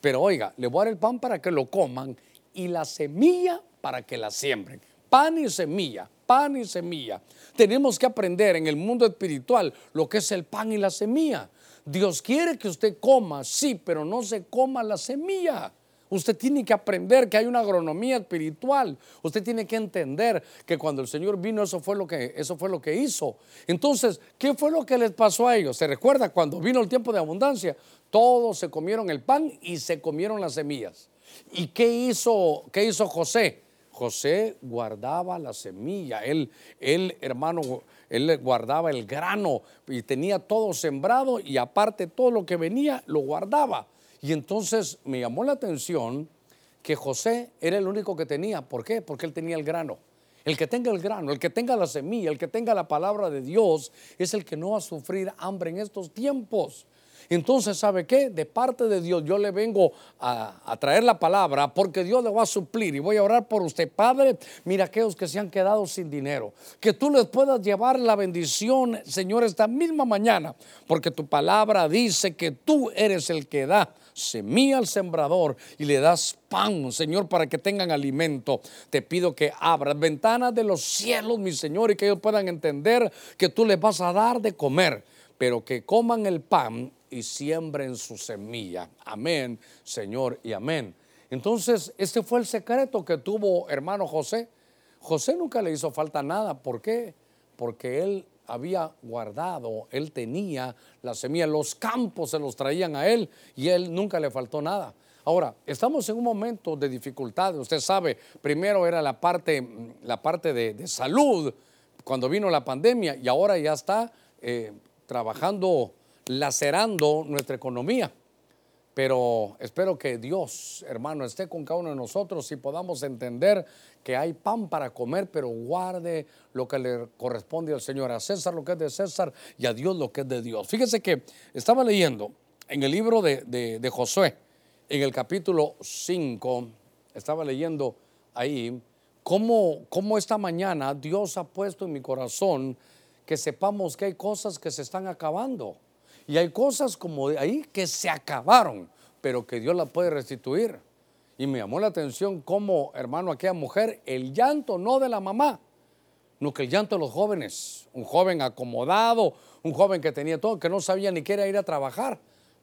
Pero oiga, les voy a dar el pan para que lo coman y la semilla para que la siembren. Pan y semilla pan y semilla. Tenemos que aprender en el mundo espiritual lo que es el pan y la semilla. Dios quiere que usted coma, sí, pero no se coma la semilla. Usted tiene que aprender que hay una agronomía espiritual. Usted tiene que entender que cuando el Señor vino, eso fue lo que, eso fue lo que hizo. Entonces, ¿qué fue lo que les pasó a ellos? ¿Se recuerda cuando vino el tiempo de abundancia? Todos se comieron el pan y se comieron las semillas. ¿Y qué hizo, qué hizo José? José guardaba la semilla, él, él, hermano, él guardaba el grano y tenía todo sembrado y aparte todo lo que venía lo guardaba. Y entonces me llamó la atención que José era el único que tenía. ¿Por qué? Porque él tenía el grano. El que tenga el grano, el que tenga la semilla, el que tenga la palabra de Dios, es el que no va a sufrir hambre en estos tiempos. Entonces, ¿sabe qué? De parte de Dios yo le vengo a, traer la palabra porque Dios le va a suplir y voy a orar por usted. Padre, mira aquellos que se han quedado sin dinero, que tú les puedas llevar la bendición, Señor, esta misma mañana, porque tu palabra dice que tú eres el que da semilla al sembrador y le das pan, Señor, para que tengan alimento. Te pido que abras ventanas de los cielos, mi Señor, y que ellos puedan entender que tú les vas a dar de comer, pero que coman el pan y siembren su semilla. Amén, Señor, y amén. Entonces, este fue el secreto que tuvo hermano José. José nunca le hizo falta nada. ¿Por qué? Porque él había guardado, él tenía la semilla, los campos se los traían a él y él nunca le faltó nada. Ahora, estamos en un momento de dificultad. Usted sabe, primero era la parte, la parte de, salud cuando vino la pandemia y ahora ya está eh, trabajando lacerando nuestra economía. Pero espero que Dios, hermano, esté con cada uno de nosotros y podamos entender que hay pan para comer, pero guarde lo que le corresponde al Señor, a César lo que es de César y a Dios lo que es de Dios. Fíjese que estaba leyendo en el libro de, Josué, en el capítulo 5, estaba leyendo ahí cómo, cómo esta mañana Dios ha puesto en mi corazón que sepamos que hay cosas que se están acabando. Y hay cosas como ahí que se acabaron, pero que Dios las puede restituir. Y me llamó la atención cómo, hermano, aquella mujer, el llanto no de la mamá, no que el llanto de los jóvenes. Un joven acomodado, un joven que tenía todo, que no sabía ni qué ir a trabajar,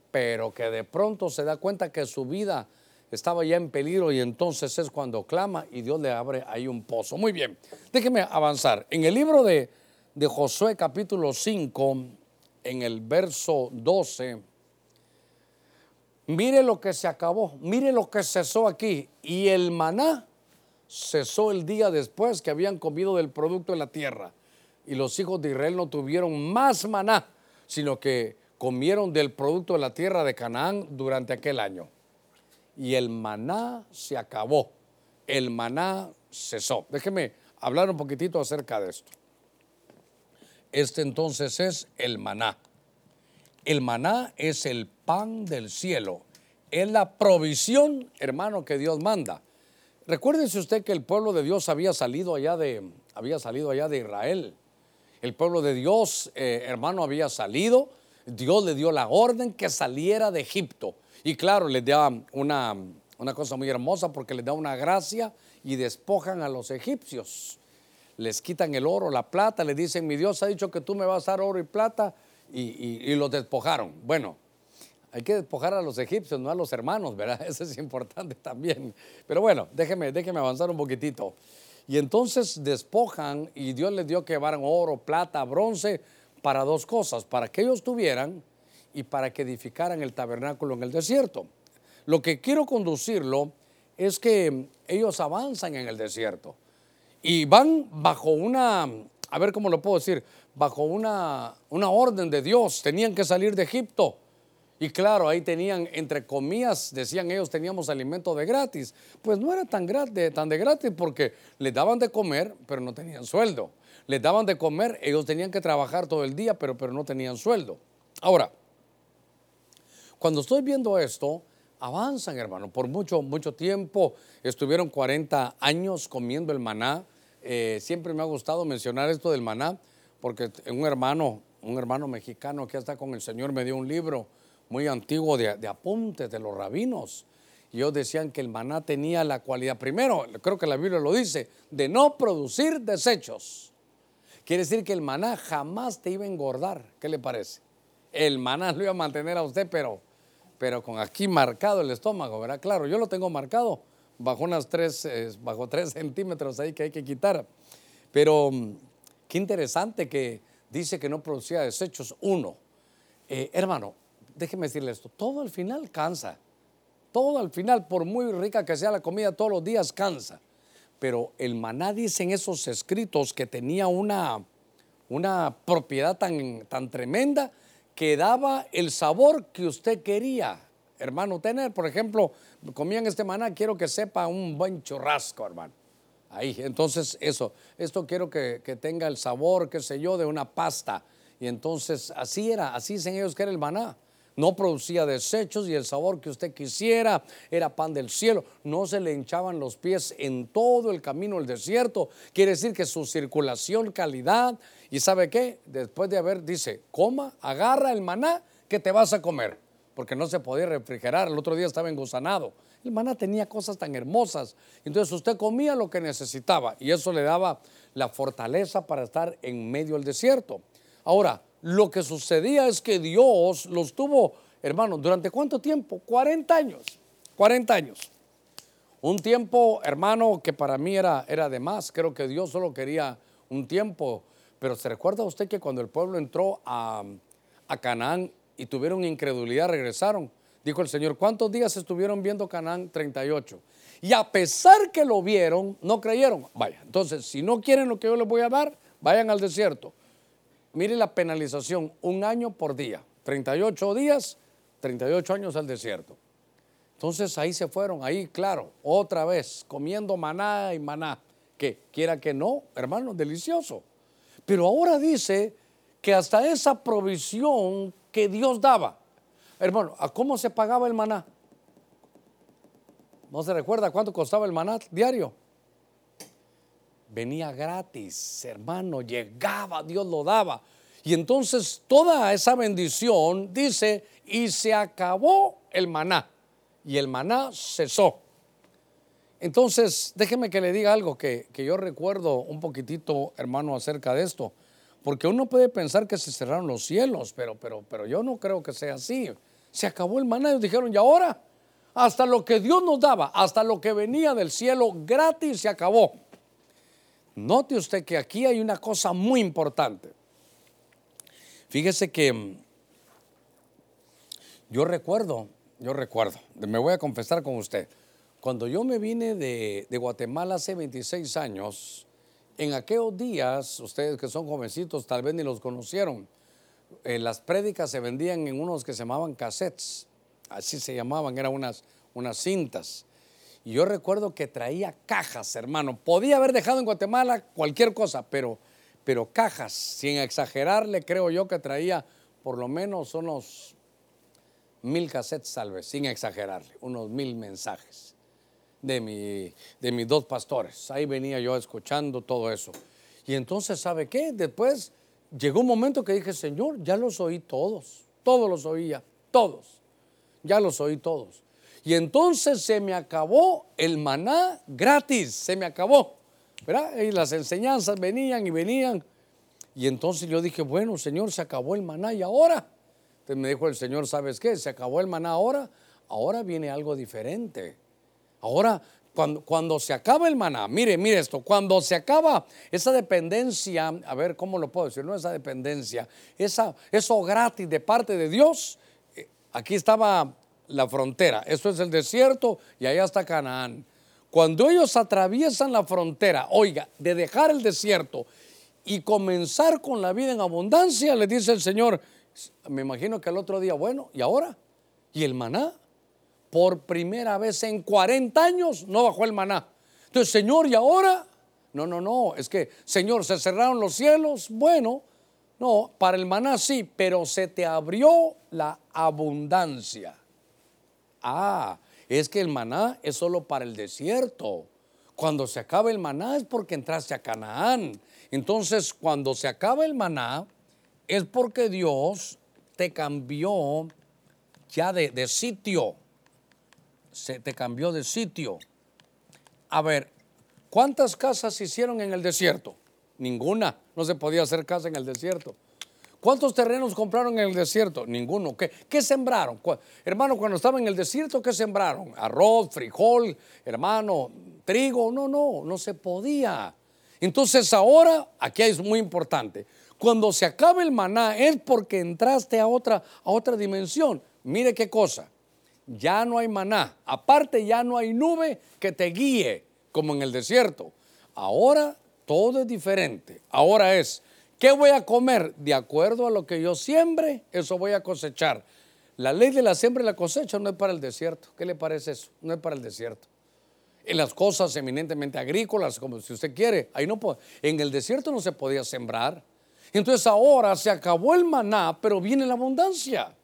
pero que de pronto se da cuenta que su vida estaba ya en peligro y entonces es cuando clama y Dios le abre ahí un pozo. Muy bien, déjeme avanzar. En el libro de, de Josué capítulo 5, en el verso 12, mire lo que se acabó, mire lo que cesó aquí. Y el maná cesó el día después que habían comido del producto de la tierra. Y los hijos de Israel no tuvieron más maná, sino que comieron del producto de la tierra de Canaán durante aquel año. Y el maná se acabó, el maná cesó. Déjeme hablar un poquitito acerca de esto. Este entonces es el maná. El maná es el pan del cielo. Es la provisión, hermano, que Dios manda. Recuérdese usted que el pueblo de Dios había salido allá de, había salido allá de Israel. El pueblo de Dios, eh, hermano, había salido. Dios le dio la orden que saliera de Egipto. Y claro, le dio una, una cosa muy hermosa porque les da una gracia y despojan a los egipcios. Les quitan el oro, la plata, le dicen, mi Dios ha dicho que tú me vas a dar oro y plata y, los despojaron. Bueno, hay que despojar a los egipcios, no a los hermanos, ¿verdad? Eso es importante también. Pero bueno, déjeme, déjeme avanzar un poquitito. Y entonces despojan y Dios les dio que llevaran oro, plata, bronce para dos cosas, para que ellos tuvieran y para que edificaran el tabernáculo en el desierto. Lo que quiero conducirlo es que ellos avanzan en el desierto y van bajo una, a ver cómo lo puedo decir, bajo una, una orden de Dios, tenían que salir de Egipto y claro, ahí tenían, entre comillas, decían ellos, teníamos alimento de gratis. Pues no era tan, gratis, tan de gratis porque les daban de comer, pero no tenían sueldo. Les daban de comer, ellos tenían que trabajar todo el día, pero, pero no tenían sueldo. Ahora, cuando estoy viendo esto, avanzan, hermano. Por mucho, mucho tiempo estuvieron 40 años comiendo el maná. Eh, siempre me ha gustado mencionar esto del maná, porque un hermano, un hermano mexicano que está con el Señor me dio un libro muy antiguo de, apuntes de los rabinos. Y ellos decían que el maná tenía la cualidad, primero, creo que la Biblia lo dice, de no producir desechos. Quiere decir que el maná jamás te iba a engordar. ¿Qué le parece? El maná lo iba a mantener a usted, pero, pero con aquí marcado el estómago, ¿verdad? Claro, yo lo tengo marcado bajo unas tres, eh, bajo tres centímetros ahí que hay que quitar. Pero mm, qué interesante que dice que no producía desechos. Uno, eh, hermano, déjeme decirle esto, todo al final cansa. Todo al final, por muy rica que sea la comida, todos los días cansa. Pero el maná dice en esos escritos que tenía una, una propiedad tan, tan tremenda que daba el sabor que usted quería, hermano, tener. Por ejemplo, comían este maná, quiero que sepa un buen churrasco, hermano. Ahí, entonces eso, esto quiero que, que tenga el sabor, qué sé yo, de una pasta. Y entonces así era, así dicen ellos que era el maná no producía desechos y el sabor que usted quisiera, era pan del cielo, no se le hinchaban los pies en todo el camino del desierto, quiere decir que su circulación, calidad, y sabe qué, después de haber, dice, coma, agarra el maná que te vas a comer, porque no se podía refrigerar, el otro día estaba engusanado. El maná tenía cosas tan hermosas, entonces usted comía lo que necesitaba y eso le daba la fortaleza para estar en medio del desierto. Ahora, lo que sucedía es que Dios los tuvo, hermanos, ¿durante cuánto tiempo? 40 años. 40 años. Un tiempo, hermano, que para mí era, era de más. Creo que Dios solo quería un tiempo. Pero ¿se recuerda usted que cuando el pueblo entró a, a Canaán y tuvieron incredulidad, regresaron? Dijo el Señor, ¿cuántos días estuvieron viendo Canaán? 38. Y a pesar que lo vieron, no creyeron. Vaya, entonces, si no quieren lo que yo les voy a dar, vayan al desierto. Mire la penalización, un año por día, 38 días, 38 años al desierto. Entonces ahí se fueron, ahí claro, otra vez, comiendo maná y maná, que quiera que no, hermano, delicioso. Pero ahora dice que hasta esa provisión que Dios daba, hermano, ¿a cómo se pagaba el maná? ¿No se recuerda cuánto costaba el maná diario? Venía gratis, hermano, llegaba, Dios lo daba. Y entonces toda esa bendición dice, y se acabó el maná, y el maná cesó. Entonces, déjeme que le diga algo que, yo recuerdo un poquitito, hermano, acerca de esto. Porque uno puede pensar que se cerraron los cielos, pero, pero, pero yo no creo que sea así. Se acabó el maná, ellos dijeron, ¿y ahora? Hasta lo que Dios nos daba, hasta lo que venía del cielo gratis se acabó. Note usted que aquí hay una cosa muy importante. Fíjese que mm, yo recuerdo, yo recuerdo, me voy a confesar con usted, cuando yo me vine de, Guatemala hace 26 años, en aquellos días, ustedes que son jovencitos tal vez ni los conocieron, eh, las prédicas se vendían en unos que se llamaban cassettes, así se llamaban, eran unas, unas cintas. Y yo recuerdo que traía cajas, hermano. Podía haber dejado en Guatemala cualquier cosa, pero, pero cajas, sin exagerarle, creo yo que traía por lo menos unos mil cassettes, tal vez, sin exagerarle, unos mil mensajes de, mi, de mis dos pastores. Ahí venía yo escuchando todo eso. Y entonces, ¿sabe qué? Después llegó un momento que dije, Señor, ya los oí todos, todos los oía, todos, ya los oí todos. Y entonces se me acabó el maná gratis, se me acabó. ¿Verdad? Y las enseñanzas venían y venían. Y entonces yo dije, bueno, Señor, se acabó el maná y ahora. Entonces me dijo el Señor, ¿sabes qué? Se acabó el maná ahora, ahora viene algo diferente. Ahora, cuando, cuando se acaba el maná, mire, mire esto, cuando se acaba esa dependencia, a ver, ¿cómo lo puedo decir? No esa dependencia, esa, eso gratis de parte de Dios, eh, aquí estaba la frontera, esto es el desierto y allá está Canaán. Cuando ellos atraviesan la frontera, oiga, de dejar el desierto y comenzar con la vida en abundancia, le dice el Señor, me imagino que el otro día, bueno, ¿y ahora? ¿Y el maná? Por primera vez en 40 años no bajó el maná. Entonces, Señor, ¿y ahora? No, no, no, es que, Señor, se cerraron los cielos. Bueno, no, para el maná sí, pero se te abrió la abundancia. Ah, es que el maná es solo para el desierto. Cuando se acaba el maná es porque entraste a Canaán. Entonces, cuando se acaba el maná, es porque Dios te cambió ya de, sitio. Se te cambió de sitio. A ver, ¿cuántas casas hicieron en el desierto? Ninguna. No se podía hacer casa en el desierto. ¿Cuántos terrenos compraron en el desierto? Ninguno. ¿Qué, qué sembraron? Hermano, cuando estaban en el desierto, ¿qué sembraron? Arroz, frijol, hermano, trigo. No, no, no se podía. Entonces ahora, aquí es muy importante, cuando se acabe el maná es porque entraste a otra, a otra dimensión. Mire qué cosa, ya no hay maná, aparte ya no hay nube que te guíe como en el desierto. Ahora todo es diferente. Ahora es, ¿qué voy a comer? De acuerdo a lo que yo siembre, eso voy a cosechar. La ley de la siembra y la cosecha no es para el desierto. ¿Qué le parece eso? No es para el desierto en las cosas eminentemente agrícolas, como si usted quiere. Ahí no en el desierto no se podía sembrar. Entonces ahora se acabó el maná, pero viene la abundancia.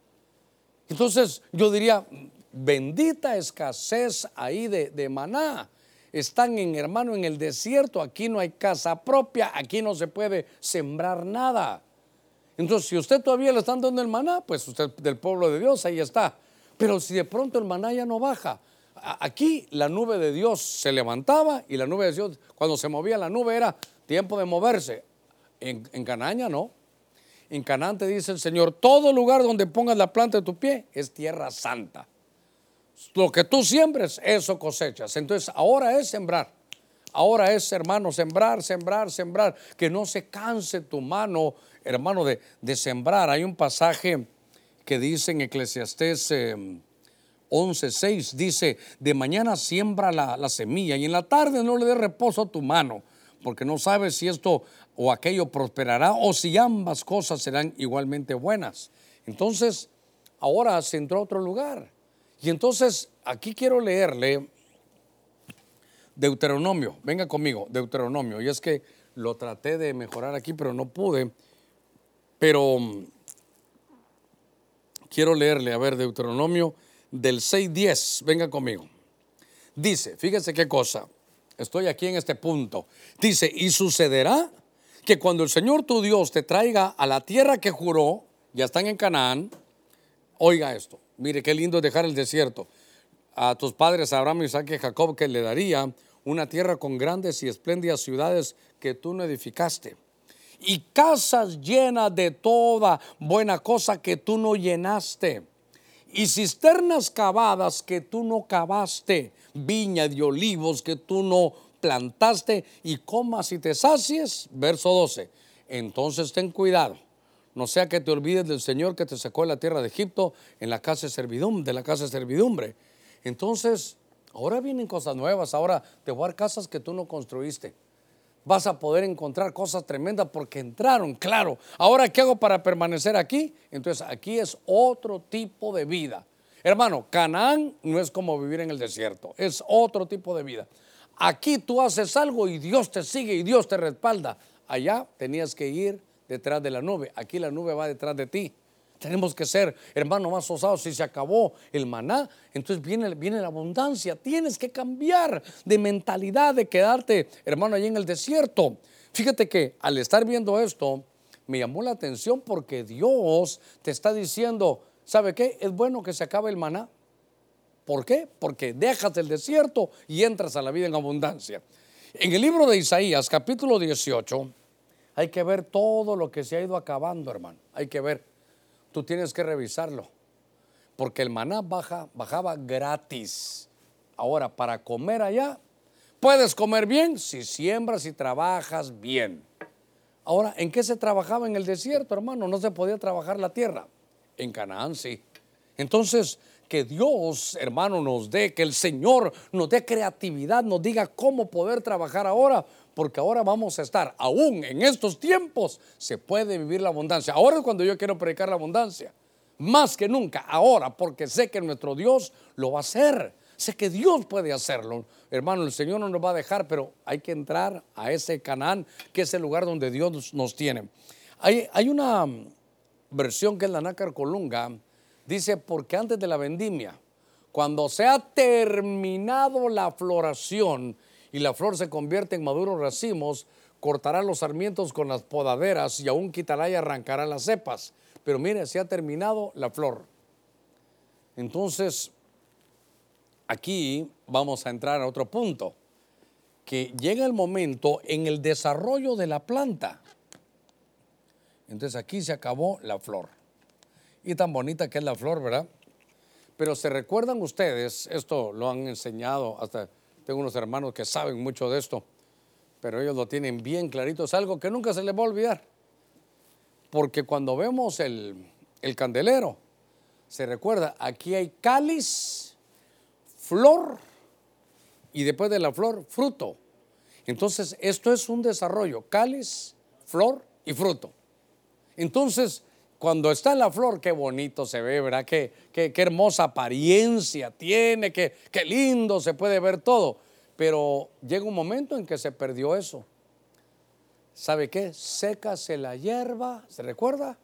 Entonces yo diría, bendita escasez ahí de, de maná. Están en hermano en el desierto, aquí no hay casa propia, aquí no se puede sembrar nada. Entonces, si usted todavía le están dando el maná, pues usted del pueblo de Dios, ahí está. Pero si de pronto el maná ya no baja, aquí la nube de Dios se levantaba y la nube de Dios, cuando se movía la nube era tiempo de moverse. En, Canaña no. En Canaán te dice el Señor, todo lugar donde pongas la planta de tu pie es tierra santa. Lo que tú siembres, eso cosechas. Entonces ahora es sembrar. Ahora es, hermano, sembrar, sembrar, sembrar. Que no se canse tu mano, hermano, de, sembrar. Hay un pasaje que dice en Eclesiastés... Em, 11.6 dice, de mañana siembra la, semilla y en la tarde no le dé reposo a tu mano, porque no sabes si esto o aquello prosperará o si ambas cosas serán igualmente buenas. Entonces, ahora se entró a otro lugar. Y entonces, aquí quiero leerle Deuteronomio, venga conmigo, Deuteronomio. Y es que lo traté de mejorar aquí, pero no pude. Pero mm, quiero leerle, a ver, Deuteronomio del 6.10. Venga conmigo. Dice, fíjese qué cosa. Estoy aquí en este punto. Dice, y sucederá que cuando el Señor tu Dios te traiga a la tierra que juró, ya están en Canaán, oiga esto, mire qué lindo dejar el desierto. A tus padres Abraham, Isaac y Jacob que le daría una tierra con grandes y espléndidas ciudades que tú no edificaste. Y casas llenas de toda buena cosa que tú no llenaste y cisternas cavadas que tú no cavaste, viña de olivos que tú no plantaste y comas y te sacies. Verso 12. Entonces ten cuidado, no sea que te olvides del Señor que te sacó de la tierra de Egipto en la casa de servidumbre, de la casa de servidumbre. Entonces, ahora vienen cosas nuevas, ahora te voy a dar casas que tú no construiste vas a poder encontrar cosas tremendas porque entraron, claro. Ahora, ¿qué hago para permanecer aquí? Entonces, aquí es otro tipo de vida. Hermano, Canaán no es como vivir en el desierto, es otro tipo de vida. Aquí tú haces algo y Dios te sigue y Dios te respalda. Allá tenías que ir detrás de la nube, aquí la nube va detrás de ti. Tenemos que ser, hermano, más osados. Si se acabó el maná, entonces viene, viene la abundancia. Tienes que cambiar de mentalidad, de quedarte, hermano, allí en el desierto. Fíjate que al estar viendo esto, me llamó la atención porque Dios te está diciendo, ¿sabe qué? Es bueno que se acabe el maná. ¿Por qué? Porque dejas el desierto y entras a la vida en abundancia. En el libro de Isaías, capítulo 18, hay que ver todo lo que se ha ido acabando, hermano. Hay que ver. Tú tienes que revisarlo. Porque el maná baja, bajaba gratis. Ahora, para comer allá, puedes comer bien si siembras y trabajas bien. Ahora, ¿en qué se trabajaba en el desierto, hermano? No se podía trabajar la tierra. En Canaán sí. Entonces, que Dios, hermano, nos dé, que el Señor nos dé creatividad, nos diga cómo poder trabajar ahora, porque ahora vamos a estar, aún en estos tiempos, se puede vivir la abundancia. Ahora es cuando yo quiero predicar la abundancia, más que nunca, ahora, porque sé que nuestro Dios lo va a hacer. Sé que Dios puede hacerlo. Hermano, el Señor no nos va a dejar, pero hay que entrar a ese Canaán, que es el lugar donde Dios nos tiene. Hay, hay una versión que es la Nácar Colunga, dice, porque antes de la vendimia, cuando se ha terminado la floración y la flor se convierte en maduros racimos, cortará los sarmientos con las podaderas y aún quitará y arrancará las cepas. Pero mire, se ha terminado la flor. Entonces, aquí vamos a entrar a otro punto, que llega el momento en el desarrollo de la planta. Entonces aquí se acabó la flor. Y tan bonita que es la flor, ¿verdad? Pero se recuerdan ustedes, esto lo han enseñado, hasta tengo unos hermanos que saben mucho de esto, pero ellos lo tienen bien clarito, es algo que nunca se les va a olvidar. Porque cuando vemos el, el candelero, se recuerda, aquí hay cáliz, flor y después de la flor, fruto. Entonces, esto es un desarrollo, cáliz, flor y fruto. Entonces, cuando está en la flor, qué bonito se ve, ¿verdad? Qué, qué, hermosa apariencia tiene, qué, qué lindo se puede ver todo. Pero llega un momento en que se perdió eso. ¿Sabe qué? Sécase la hierba, ¿se recuerda?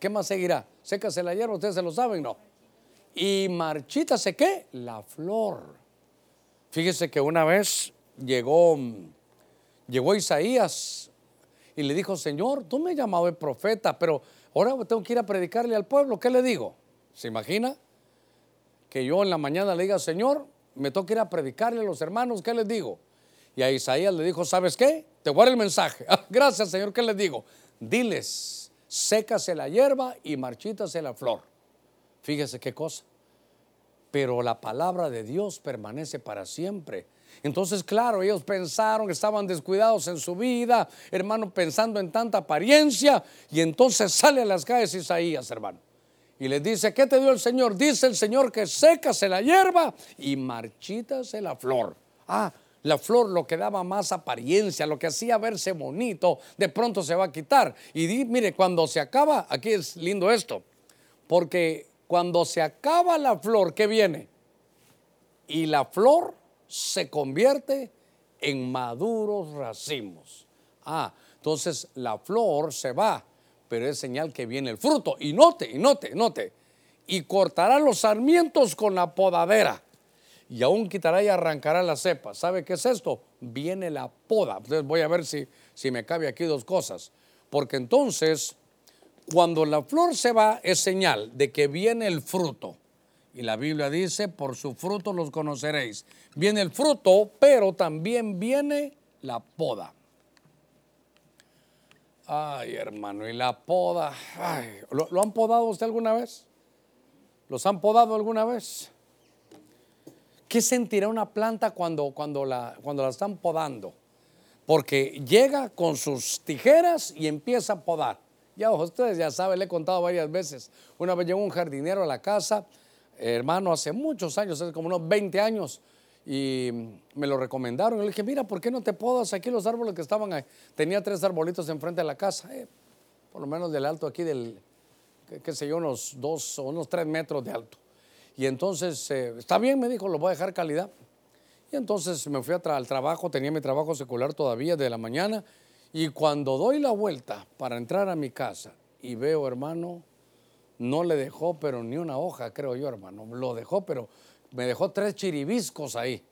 ¿Qué más seguirá? Sécase la hierba, ustedes se lo saben, ¿no? Y marchítase qué? La flor. Fíjese que una vez llegó, llegó Isaías y le dijo, Señor, tú me el profeta, pero ahora tengo que ir a predicarle al pueblo. ¿Qué le digo? ¿Se imagina? Que yo en la mañana le diga, Señor, me toca ir a predicarle a los hermanos, ¿qué les digo? Y a Isaías le dijo, ¿sabes qué? Te dar el mensaje. Gracias, Señor, ¿qué les digo? Diles, sécase la hierba y marchítase la flor. Fíjese qué cosa. Pero la palabra de Dios permanece para siempre. Entonces, claro, ellos pensaron que estaban descuidados en su vida, hermano, pensando en tanta apariencia. Y entonces sale a las calles Isaías, hermano. Y les dice, ¿qué te dio el Señor? Dice el Señor que sécase la hierba y marchítase la flor. Ah, la flor lo que daba más apariencia, lo que hacía verse bonito, de pronto se va a quitar. Y di, mire, cuando se acaba, aquí es lindo esto, porque cuando se acaba la flor, ¿qué viene? Y la flor se convierte en maduros racimos. Ah, entonces la flor se va, pero es señal que viene el fruto. Y note, y note, note. Y cortará los sarmientos con la podadera. Y aún quitará y arrancará la cepa. ¿Sabe qué es esto? Viene la poda. Entonces voy a ver si, si me cabe aquí dos cosas. Porque entonces cuando la flor se va es señal de que viene el fruto. Y la Biblia dice, por su fruto los conoceréis. Viene el fruto, pero también viene la poda. Ay, hermano, y la poda. ¿lo, han podado usted alguna vez? ¿Los han podado alguna vez? ¿Qué sentirá una planta cuando, cuando, la, cuando la están podando? Porque llega con sus tijeras y empieza a podar. Ya ustedes ya saben, le he contado varias veces. Una vez llegó un jardinero a la casa, hermano, hace muchos años, hace como unos 20 años, y me lo recomendaron. le dije, mira, ¿por qué no te podas aquí los árboles que estaban ahí? Tenía tres arbolitos enfrente de la casa, eh, por lo menos del alto aquí del, qué, sé yo, unos dos o unos tres metros de alto. Y entonces, eh, está bien, me dijo, lo voy a dejar calidad. Y entonces me fui al trabajo, tenía mi trabajo secular todavía de la mañana y cuando doy la vuelta para entrar a mi casa y veo, hermano, no le dejó, pero ni una hoja, creo yo, hermano. Lo dejó, pero me dejó tres chiribiscos ahí.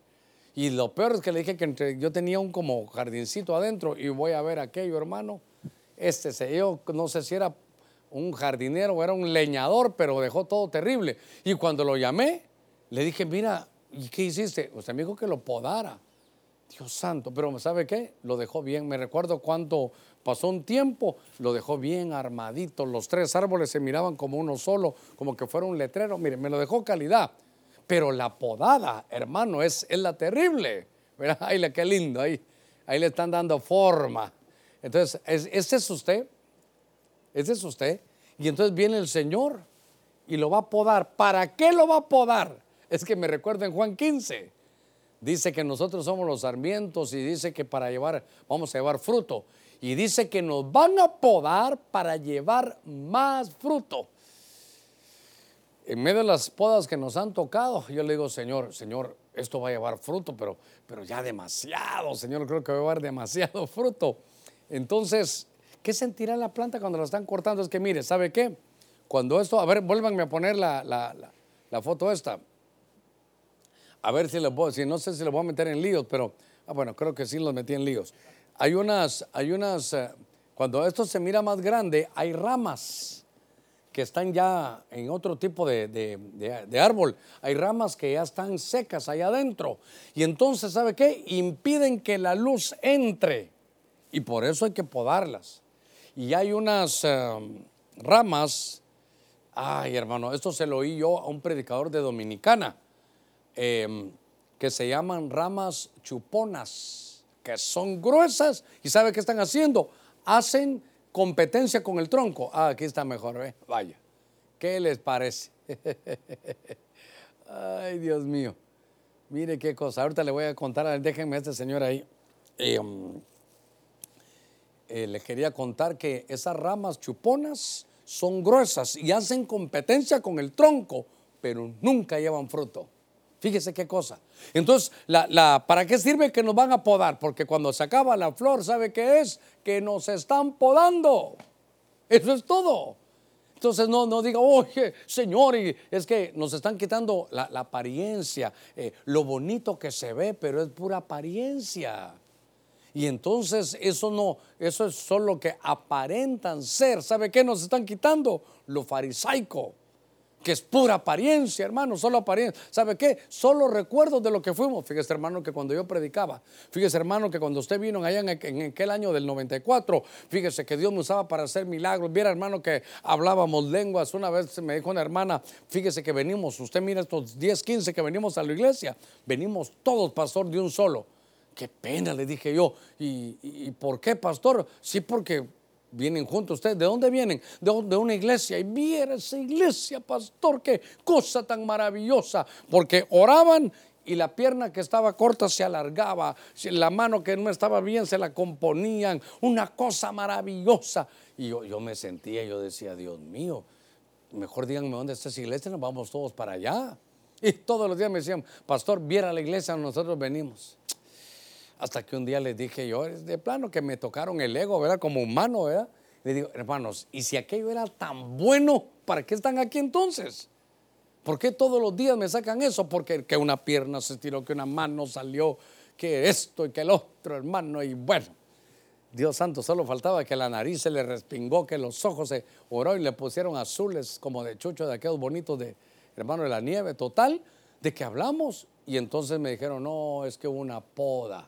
Y lo peor es que le dije que yo tenía un como jardincito adentro y voy a ver aquello, hermano. Este, yo no sé si era un jardinero o era un leñador, pero dejó todo terrible. Y cuando lo llamé, Le dije, mira, ¿y qué hiciste? Usted me dijo que lo podara. Dios santo, pero ¿sabe qué? Lo dejó bien. Me recuerdo cuando pasó un tiempo, lo dejó bien armadito. Los tres árboles se miraban como uno solo, como que fuera un letrero. Mire, me lo dejó calidad. Pero la podada, hermano, es, es la terrible. ¿Verdad? Ay, qué lindo ahí. Ahí le están dando forma. Entonces, ese es usted. Ese es usted. Y entonces viene el Señor y lo va a podar. ¿Para qué lo va a podar? Es que me recuerdo en Juan 15 dice que nosotros somos los sarmientos y dice que para llevar, vamos a llevar fruto. Y dice que nos van a podar para llevar más fruto. En medio de las podas que nos han tocado, yo le digo, Señor, Señor, esto va a llevar fruto, pero, pero ya demasiado, Señor, creo que va a llevar demasiado fruto. Entonces, ¿qué sentirá la planta cuando la están cortando? Es que mire, ¿sabe qué? Cuando esto, a ver, vuélvanme a poner la, la, la foto esta a ver si les puedo, si no sé si los voy a meter en líos, pero ah, bueno, creo que sí los metí en líos. Hay unas, hay unas, eh, cuando esto se mira más grande, hay ramas que están ya en otro tipo de, de, árbol. Hay ramas que ya están secas allá adentro. Y entonces, ¿sabe qué? Impiden que la luz entre. Y por eso hay que podarlas. Y hay unas eh, ramas, ay hermano, esto se lo oí yo a un predicador de Dominicana Em, que se llaman ramas chuponas, son gruesas y ¿sabe qué están haciendo? Hacen competencia con el tronco. Ah, aquí está mejor, ¿eh? vaya. ¿Qué les parece? Ay, Dios mío. Mire qué cosa. Ahorita le voy a contar, déjenme a este señor ahí. Em, eh, le quería contar que esas ramas chuponas son gruesas y hacen competencia con el tronco, pero nunca llevan fruto. Fíjese qué cosa. Entonces, la, ¿para qué sirve que nos van a podar? Porque cuando se acaba la flor, ¿sabe qué es? Que nos están podando. Eso es todo. Entonces no, no diga, oye, Señor, y es que nos están quitando la, apariencia, eh, lo bonito que se ve, pero es pura apariencia. Y entonces eso no, eso es solo que aparentan ser. ¿Sabe qué nos están quitando? Lo farisaico que es pura apariencia, hermano, solo apariencia. ¿Sabe qué? Solo recuerdos de lo que fuimos. Fíjese, hermano, que cuando yo predicaba, fíjese, hermano, que cuando usted vino allá en, aquel año del 94, fíjese que Dios me usaba para hacer milagros. Viera, hermano, que hablábamos lenguas. Una vez me dijo una hermana, fíjese que venimos, usted mira estos 10, 15 que venimos a la iglesia, venimos todos, pastor, de un solo. Qué pena, le dije yo. ¿Y, y por qué, pastor? Sí, porque vienen juntos ustedes. ¿De dónde vienen? De, una iglesia. Y viera esa iglesia, pastor, qué cosa tan maravillosa. Porque oraban y la pierna que estaba corta se alargaba, la mano que no estaba bien se la componían, una cosa maravillosa. Y yo, yo me sentía, yo decía, Dios mío, mejor díganme dónde está esa iglesia, nos vamos todos para allá. Y todos los días me decían, pastor, viera la iglesia, nosotros venimos. Hasta que un día les dije yo, de plano que me tocaron el ego, ¿verdad? Como humano, ¿verdad? Le digo, hermanos, ¿y si aquello era tan bueno, ¿para qué están aquí entonces? ¿Por qué todos los días me sacan eso? Porque que una pierna se estiró, que una mano salió, que esto y que el otro, hermano, y bueno. Dios santo, solo faltaba que la nariz se le respingó, que los ojos se oró y le pusieron azules como de chucho de aquellos bonitos de hermano de la nieve. Total, de que hablamos. Y entonces me dijeron, no, es que hubo una poda.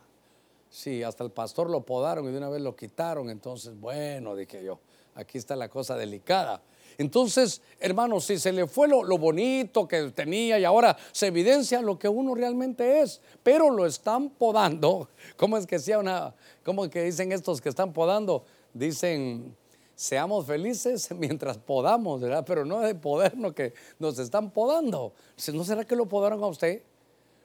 Sí, hasta el pastor lo podaron y de una vez lo quitaron. Entonces, bueno, dije yo, aquí está la cosa delicada. Entonces, hermanos, si se le fue lo, bonito que tenía y ahora se evidencia lo que uno realmente es, pero lo están podando. ¿Cómo es que sea una, cómo que dicen estos que están podando? Dicen, seamos felices mientras podamos, ¿verdad? Pero no de podernos que nos están podando. ¿No será que lo podaron a usted?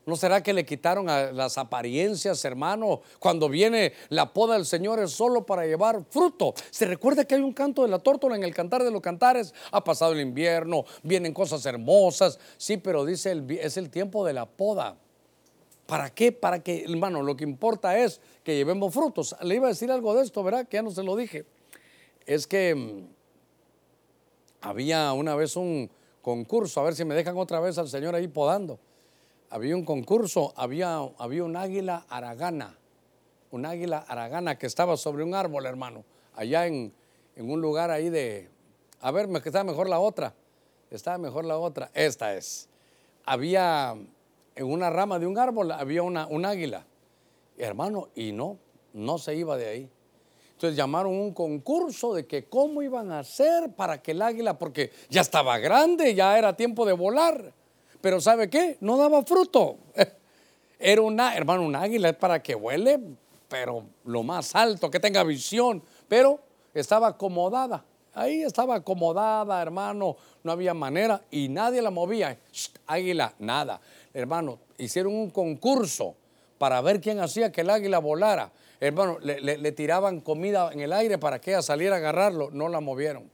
¿No será que le quitaron las apariencias, hermano? Cuando viene la poda del Señor es solo para llevar fruto. Se recuerda que hay un canto de la tórtola en el cantar de los cantares. Ha pasado el invierno, vienen cosas hermosas. Sí, pero dice, es el tiempo de la poda. ¿Para qué? Para que, hermano, lo que importa es que llevemos frutos. Le iba a decir algo de esto, ¿verdad? Que ya no se lo dije. Es que mm, había una vez un concurso, a ver si me dejan otra vez al Señor ahí podando había un concurso, había, había un águila aragana, un águila aragana que estaba sobre un árbol, hermano, allá en, un lugar ahí de, a ver, me estaba mejor la otra, estaba mejor la otra, esta es. había en una rama de un árbol, había una, un águila. Hermano, y no, no se iba de ahí. Entonces llamaron un concurso de que cómo iban a hacer para que el águila, porque ya estaba grande, ya era tiempo de volar. Pero ¿sabe qué? No daba fruto. Era una, hermano, un águila es para que vuele, pero lo más alto, que tenga visión. Pero estaba acomodada. Ahí estaba acomodada, hermano. No había manera y nadie la movía. águila, nada. Hermano, hicieron un concurso para ver quién hacía que el águila volara. Hermano, le, tiraban comida en el aire para que ella saliera a agarrarlo. No la movieron.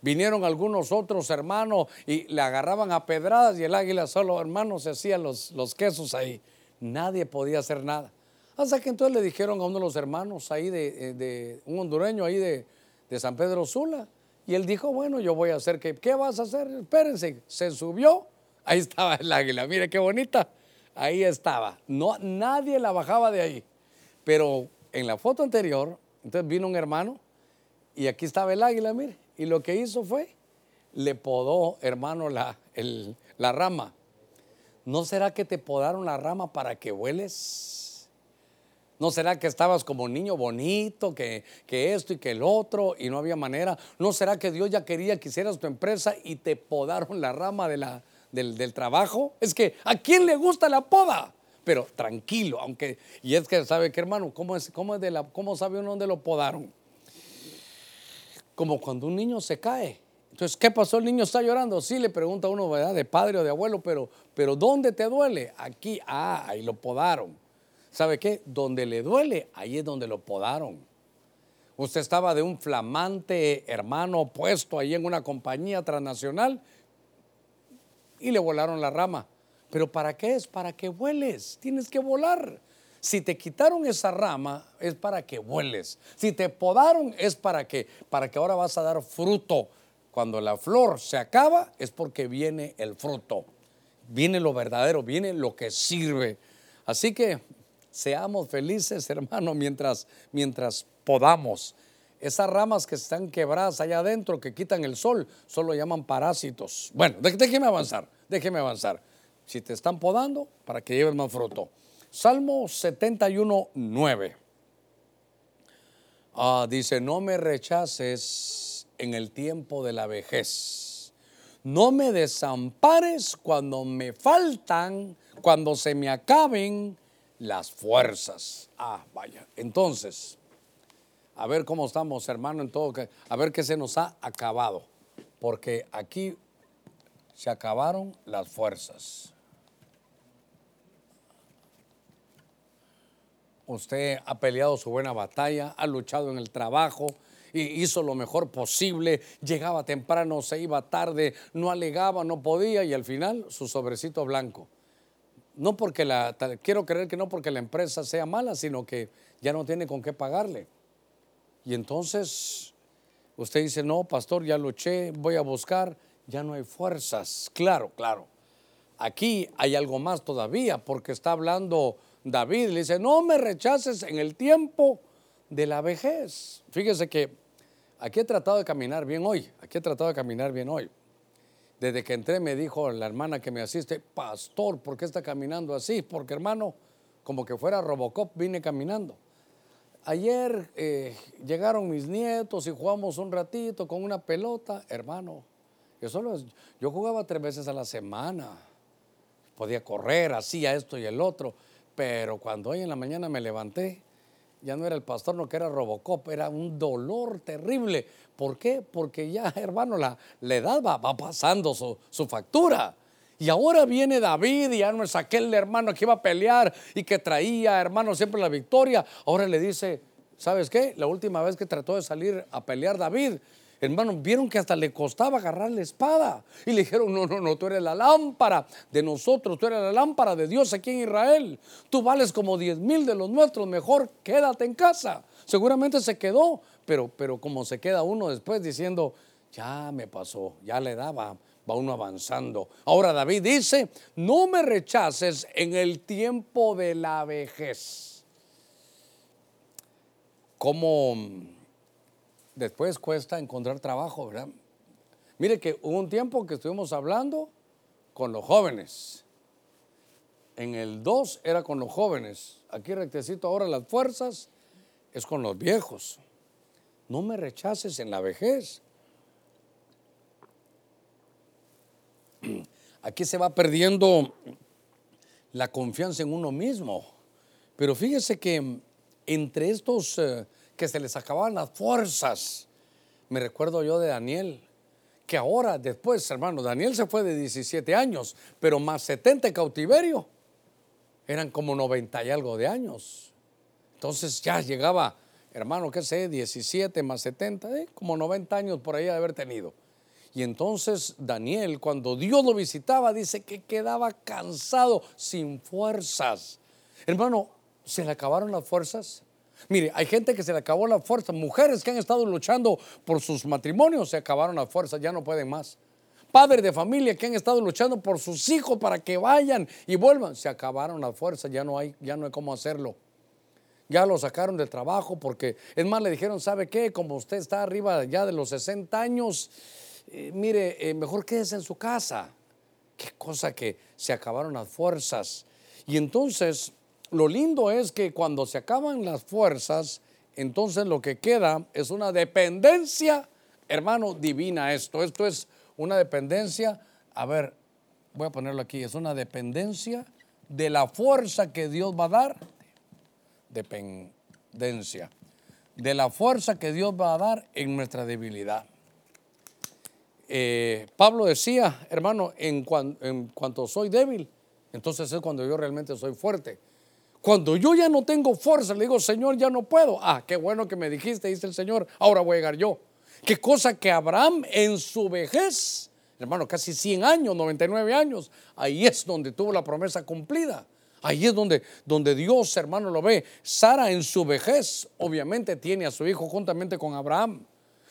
Vinieron algunos otros hermanos y le agarraban a pedradas y el águila solo, hermano, se hacía los, los quesos ahí. Nadie podía hacer nada. Hasta que entonces le dijeron a uno de los hermanos ahí de, de un hondureño ahí de, de San Pedro Sula. Y él dijo, bueno, yo voy a hacer que, ¿qué vas a hacer? Espérense, se subió, ahí estaba el águila, mire qué bonita, ahí estaba. No, nadie la bajaba de ahí. Pero en la foto anterior, entonces vino un hermano y aquí estaba el águila, mire, y lo que hizo fue, le podó, hermano, la, la rama. ¿No será que te podaron la rama para que vueles? ¿No será que estabas como niño bonito, que, esto y que el otro y no había manera? ¿No será que Dios ya quería que hicieras tu empresa y te podaron la rama de la, del, trabajo? Es que ¿a quién le gusta la poda? Pero tranquilo, aunque, y es que sabe que hermano, ¿cómo, es, cómo, es de la, ¿cómo sabe uno dónde lo podaron? Como cuando un niño se cae. Entonces, ¿qué pasó? El niño está llorando. Sí, le pregunta a uno, ¿verdad? De padre o de abuelo, pero, pero ¿dónde te duele? Aquí, ah, ahí lo podaron. ¿Sabe qué? Donde le duele, ahí es donde lo podaron. Usted estaba de un flamante hermano puesto ahí en una compañía transnacional y le volaron la rama. ¿Pero para qué es? Para que vueles. Tienes que volar. Si te quitaron esa rama es para que vueles. Si te podaron es para que para que ahora vas a dar fruto. Cuando la flor se acaba es porque viene el fruto. Viene lo verdadero, viene lo que sirve. Así que Seamos felices, hermano, mientras, mientras podamos. Esas ramas que están quebradas allá adentro, que quitan el sol, solo llaman parásitos. Bueno, déjeme avanzar, déjeme avanzar. Si te están podando, para que lleves más fruto. Salmo 71, 9. Ah, dice, no me rechaces en el tiempo de la vejez. No me desampares cuando me faltan, cuando se me acaben las fuerzas. Ah, vaya. Entonces, a ver cómo estamos, hermano, en todo, a ver qué se nos ha acabado. Porque aquí se acabaron las fuerzas. Usted ha peleado su buena batalla, ha luchado en el trabajo, y hizo lo mejor posible, llegaba temprano, se iba tarde, no alegaba, no podía y al final su sobrecito blanco no porque la, quiero creer que no porque la empresa sea mala, sino que ya no tiene con qué pagarle. Y entonces usted dice, no, pastor, ya luché, voy a buscar, ya no hay fuerzas. Claro, claro. Aquí hay algo más todavía, porque está hablando David, le dice, no me rechaces en el tiempo de la vejez. Fíjese que aquí he tratado de caminar bien hoy, aquí he tratado de caminar bien hoy. Desde que entré me dijo la hermana que me asiste, pastor, ¿por qué está caminando así? Porque hermano, como que fuera Robocop, vine caminando. Ayer eh, llegaron mis nietos y jugamos un ratito con una pelota, hermano. Yo, solo, yo jugaba tres veces a la semana. Podía correr, hacía esto y el otro. Pero cuando hoy en la mañana me levanté, ya no era el pastor, no que era Robocop, era un dolor terrible. ¿Por qué? Porque ya, hermano, la, la edad va, pasando su, su, factura. Y ahora viene David y ya no es aquel hermano que iba a pelear y que traía, hermano, siempre la victoria. Ahora le dice, ¿sabes qué? La última vez que trató de salir a pelear David, Hermano, vieron que hasta le costaba agarrar la espada. Y le dijeron, no, no, no, tú eres la lámpara de nosotros, tú eres la lámpara de Dios aquí en Israel. Tú vales como diez mil de los nuestros, mejor quédate en casa. Seguramente se quedó, pero, pero como se queda uno después diciendo, ya me pasó, ya le daba, va uno avanzando. Ahora David dice, no me rechaces en el tiempo de la vejez. Como después cuesta encontrar trabajo, ¿verdad? Mire que hubo un tiempo que estuvimos hablando con los jóvenes. En el 2 era con los jóvenes. Aquí rectecito ahora las fuerzas es con los viejos. No me rechaces en la vejez. Aquí se va perdiendo la confianza en uno mismo. Pero fíjese que entre estos eh, que se les acababan las fuerzas, me recuerdo yo de Daniel, que ahora después, hermano, Daniel se fue de 17 años, pero más 70 cautiverio, eran como 90 y algo de años. Entonces ya llegaba, hermano, qué sé, 17 más 70, eh, como 90 años por ahí de haber tenido. Y entonces Daniel, cuando Dios lo visitaba, dice que quedaba cansado, sin fuerzas. Hermano, ¿se le acabaron las fuerzas? Mire, hay gente que se le acabó la fuerza, mujeres que han estado luchando por sus matrimonios, se acabaron las fuerzas, ya no pueden más. Padres de familia que han estado luchando por sus hijos para que vayan y vuelvan, se acabaron las fuerzas, ya no hay, ya no hay cómo hacerlo. Ya lo sacaron del trabajo porque, es más, le dijeron, ¿sabe qué? Como usted está arriba ya de los 60 años, eh, mire, eh, mejor quédese en su casa. Qué cosa que se acabaron las fuerzas. Y entonces, lo lindo es que cuando se acaban las fuerzas, entonces lo que queda es una dependencia, hermano, divina esto. Esto es una dependencia, a ver, voy a ponerlo aquí, es una dependencia de la fuerza que Dios va a dar. Dependencia. De la fuerza que Dios va a dar en nuestra debilidad. Eh, Pablo decía, hermano, en, en cuanto soy débil, entonces es cuando yo realmente soy fuerte. Cuando yo ya no tengo fuerza, le digo, Señor, ya no puedo. Ah, qué bueno que me dijiste, dice el Señor, ahora voy a llegar yo. Qué cosa que Abraham en su vejez, hermano, casi 100 años, 99 años, ahí es donde tuvo la promesa cumplida. Ahí es donde, donde Dios, hermano, lo ve. Sara en su vejez, obviamente, tiene a su hijo juntamente con Abraham.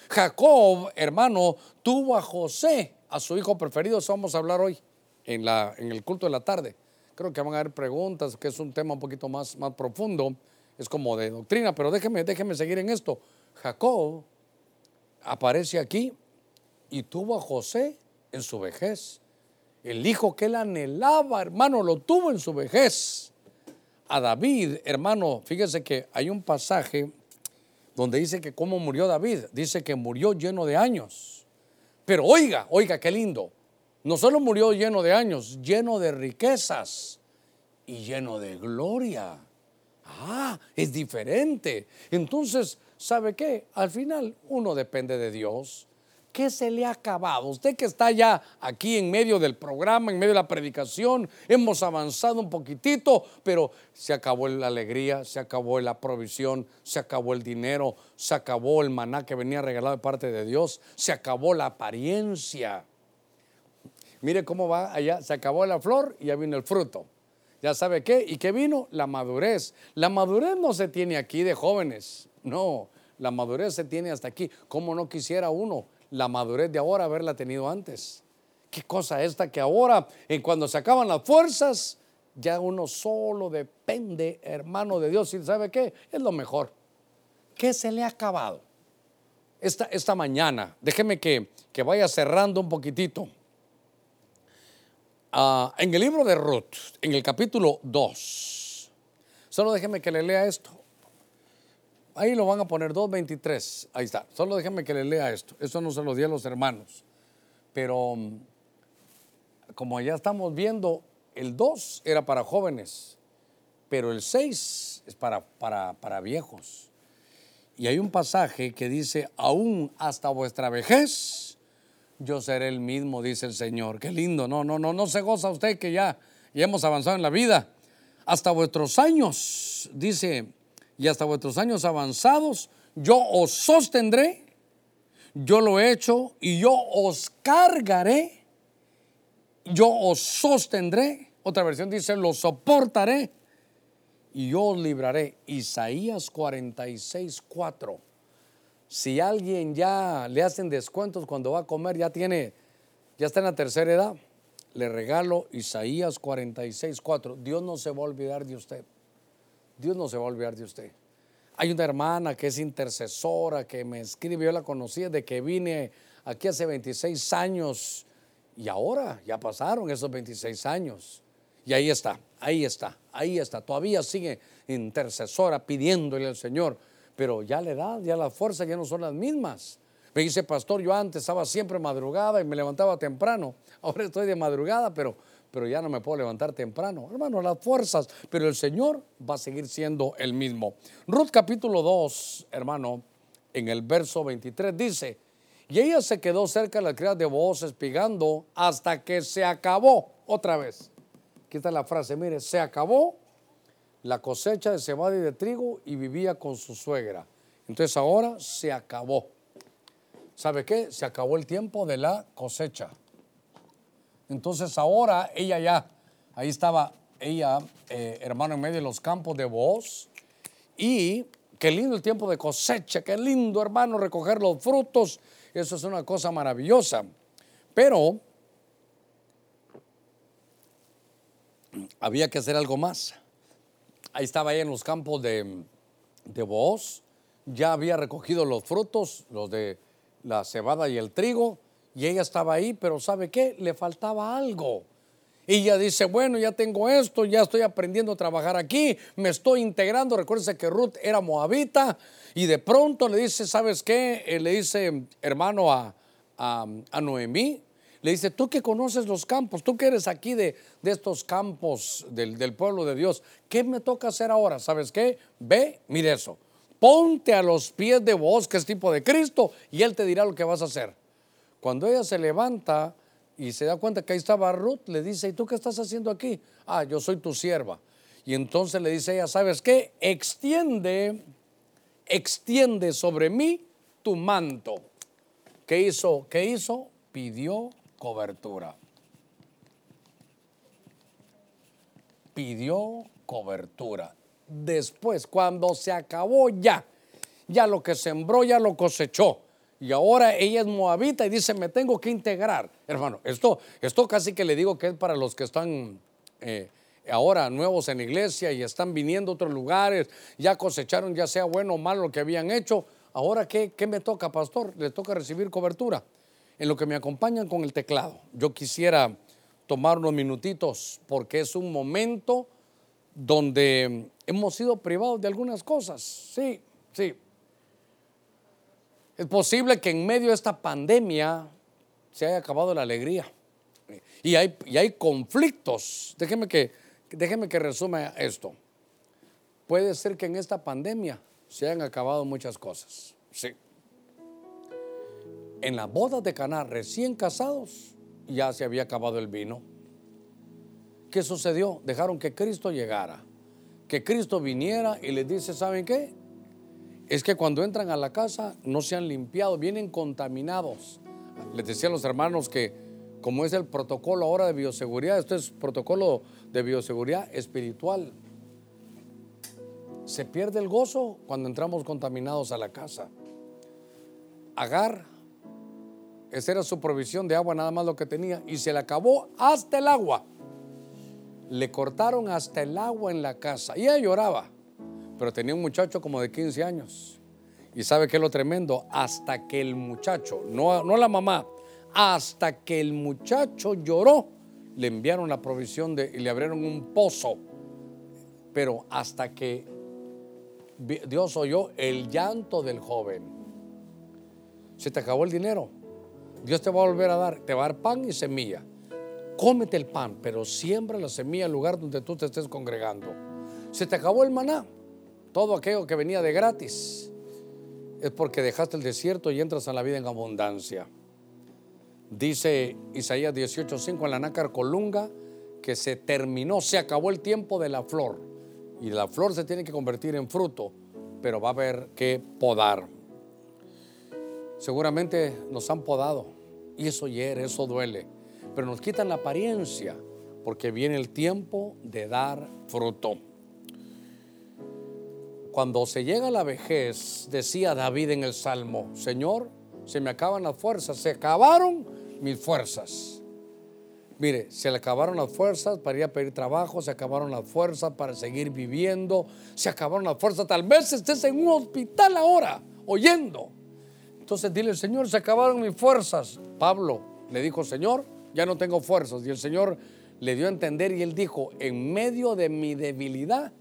Jacob, hermano, tuvo a José, a su hijo preferido. Eso vamos a hablar hoy en, la, en el culto de la tarde. Creo que van a haber preguntas, que es un tema un poquito más, más profundo. Es como de doctrina, pero déjeme, déjeme seguir en esto. Jacob aparece aquí y tuvo a José en su vejez. El hijo que él anhelaba, hermano, lo tuvo en su vejez. A David, hermano, fíjese que hay un pasaje donde dice que cómo murió David. Dice que murió lleno de años. Pero oiga, oiga, qué lindo. No solo murió lleno de años, lleno de riquezas y lleno de gloria. Ah, es diferente. Entonces, ¿sabe qué? Al final uno depende de Dios. ¿Qué se le ha acabado? Usted que está ya aquí en medio del programa, en medio de la predicación, hemos avanzado un poquitito, pero se acabó la alegría, se acabó la provisión, se acabó el dinero, se acabó el maná que venía regalado de parte de Dios, se acabó la apariencia. Mire cómo va allá, se acabó la flor y ya vino el fruto. ¿Ya sabe qué? ¿Y qué vino? La madurez. La madurez no se tiene aquí de jóvenes, no, la madurez se tiene hasta aquí. ¿Cómo no quisiera uno la madurez de ahora haberla tenido antes. Qué cosa esta que ahora, en cuando se acaban las fuerzas, ya uno solo depende, hermano de Dios. ¿Y sabe qué? Es lo mejor. ¿Qué se le ha acabado? Esta, esta mañana, déjeme que, que vaya cerrando un poquitito. Ah, en el libro de Ruth, en el capítulo 2, solo déjeme que le lea esto. Ahí lo van a poner 2.23. Ahí está. Solo déjenme que le lea esto. Eso no se lo di a los hermanos. Pero mm, como ya estamos viendo, el 2 era para jóvenes, pero el 6 es para, para, para viejos. Y hay un pasaje que dice, aún hasta vuestra vejez, yo seré el mismo, dice el Señor. Qué lindo, no, no, no, no se goza usted que ya, ya hemos avanzado en la vida. Hasta vuestros años, dice y hasta vuestros años avanzados, yo os sostendré, yo lo he hecho y yo os cargaré, yo os sostendré. Otra versión dice, lo soportaré y yo os libraré. Isaías 46, 4. Si alguien ya le hacen descuentos cuando va a comer, ya tiene, ya está en la tercera edad, le regalo Isaías 46, 4. Dios no se va a olvidar de usted. Dios no se va a olvidar de usted. Hay una hermana que es intercesora, que me escribe, yo la conocí de que vine aquí hace 26 años Y ahora ya pasaron esos 26 años. Y ahí está, ahí está, ahí está. Todavía sigue intercesora pidiéndole al Señor. Pero ya la edad, ya las fuerzas ya no son las mismas. Me dice, pastor, yo antes estaba siempre madrugada y me levantaba temprano. Ahora estoy de madrugada, pero, pero ya no me puedo levantar temprano. Hermano, las fuerzas, pero el Señor va a seguir siendo el mismo. Ruth capítulo 2, hermano, en el verso 23 dice, y ella se quedó cerca de la criada de voz espigando hasta que se acabó otra vez. Aquí está la frase, mire, se acabó la cosecha de cebada y de trigo y vivía con su suegra. Entonces ahora se acabó. ¿Sabe qué? Se acabó el tiempo de la cosecha. Entonces ahora ella ya, ahí estaba ella, eh, hermano, en medio de los campos de voz. Y qué lindo el tiempo de cosecha, qué lindo, hermano, recoger los frutos. Eso es una cosa maravillosa. Pero había que hacer algo más. Ahí estaba ella en los campos de, de. Ya había recogido los frutos, los de la cebada y el trigo, y ella estaba ahí, pero ¿sabe qué? Le faltaba algo. Y ella dice, bueno, ya tengo esto, ya estoy aprendiendo a trabajar aquí, me estoy integrando. Recuérdense que Ruth era moabita y de pronto le dice, ¿sabes qué? Eh, le dice, hermano, a, a, Noemí, le dice, tú que conoces los campos, tú que eres aquí de, de estos campos del, del, pueblo de Dios, ¿qué me toca hacer ahora? ¿Sabes qué? Ve, mire eso ponte a los pies de vos, que es tipo de Cristo, y Él te dirá lo que vas a hacer. Cuando ella se levanta y se da cuenta que ahí estaba Ruth, le dice, ¿y tú qué estás haciendo aquí? Ah, yo soy tu sierva. Y entonces le dice ella, ¿sabes qué? Extiende, extiende sobre mí tu manto. ¿Qué hizo? ¿Qué hizo? Pidió cobertura. Pidió cobertura después, cuando se acabó ya, ya lo que sembró ya lo cosechó. Y ahora ella es moabita y dice, me tengo que integrar. Hermano, esto, esto casi que le digo que es para los que están eh, ahora nuevos en iglesia y están viniendo a otros lugares, ya cosecharon ya sea bueno o malo lo que habían hecho. Ahora, ¿qué, ¿qué me toca, pastor? Le toca recibir cobertura. En lo que me acompañan con el teclado, yo quisiera tomar unos minutitos porque es un momento donde hemos sido privados de algunas cosas. Sí, sí. Es posible que en medio de esta pandemia se haya acabado la alegría. Y hay, y hay conflictos. Déjeme que, déjeme que resuma esto. Puede ser que en esta pandemia se hayan acabado muchas cosas. Sí. En las bodas de Caná, recién casados, ya se había acabado el vino. ¿Qué sucedió? Dejaron que Cristo llegara, que Cristo viniera y les dice, ¿saben qué? Es que cuando entran a la casa no se han limpiado, vienen contaminados. Les decía a los hermanos que como es el protocolo ahora de bioseguridad, esto es protocolo de bioseguridad espiritual. Se pierde el gozo cuando entramos contaminados a la casa. Agar, esa era su provisión de agua, nada más lo que tenía, y se le acabó hasta el agua le cortaron hasta el agua en la casa. Y ella lloraba, pero tenía un muchacho como de 15 años. Y sabe que es lo tremendo, hasta que el muchacho, no, no la mamá, hasta que el muchacho lloró, le enviaron la provisión de, y le abrieron un pozo. Pero hasta que Dios oyó el llanto del joven. Se te acabó el dinero. Dios te va a volver a dar, te va a dar pan y semilla cómete el pan, pero siembra la semilla al lugar donde tú te estés congregando. Se te acabó el maná, todo aquello que venía de gratis, es porque dejaste el desierto y entras a la vida en abundancia. Dice Isaías 18:5 en la nácar colunga que se terminó, se acabó el tiempo de la flor y la flor se tiene que convertir en fruto, pero va a haber que podar. Seguramente nos han podado y eso hiere, eso duele pero nos quitan la apariencia porque viene el tiempo de dar fruto. Cuando se llega a la vejez, decía David en el Salmo, Señor, se me acaban las fuerzas, se acabaron mis fuerzas. Mire, se le acabaron las fuerzas para ir a pedir trabajo, se acabaron las fuerzas para seguir viviendo, se acabaron las fuerzas, tal vez estés en un hospital ahora, oyendo. Entonces dile, Señor, se acabaron mis fuerzas. Pablo le dijo, Señor, ya no tengo fuerzas. Y el Señor le dio a entender y él dijo, en medio de mi debilidad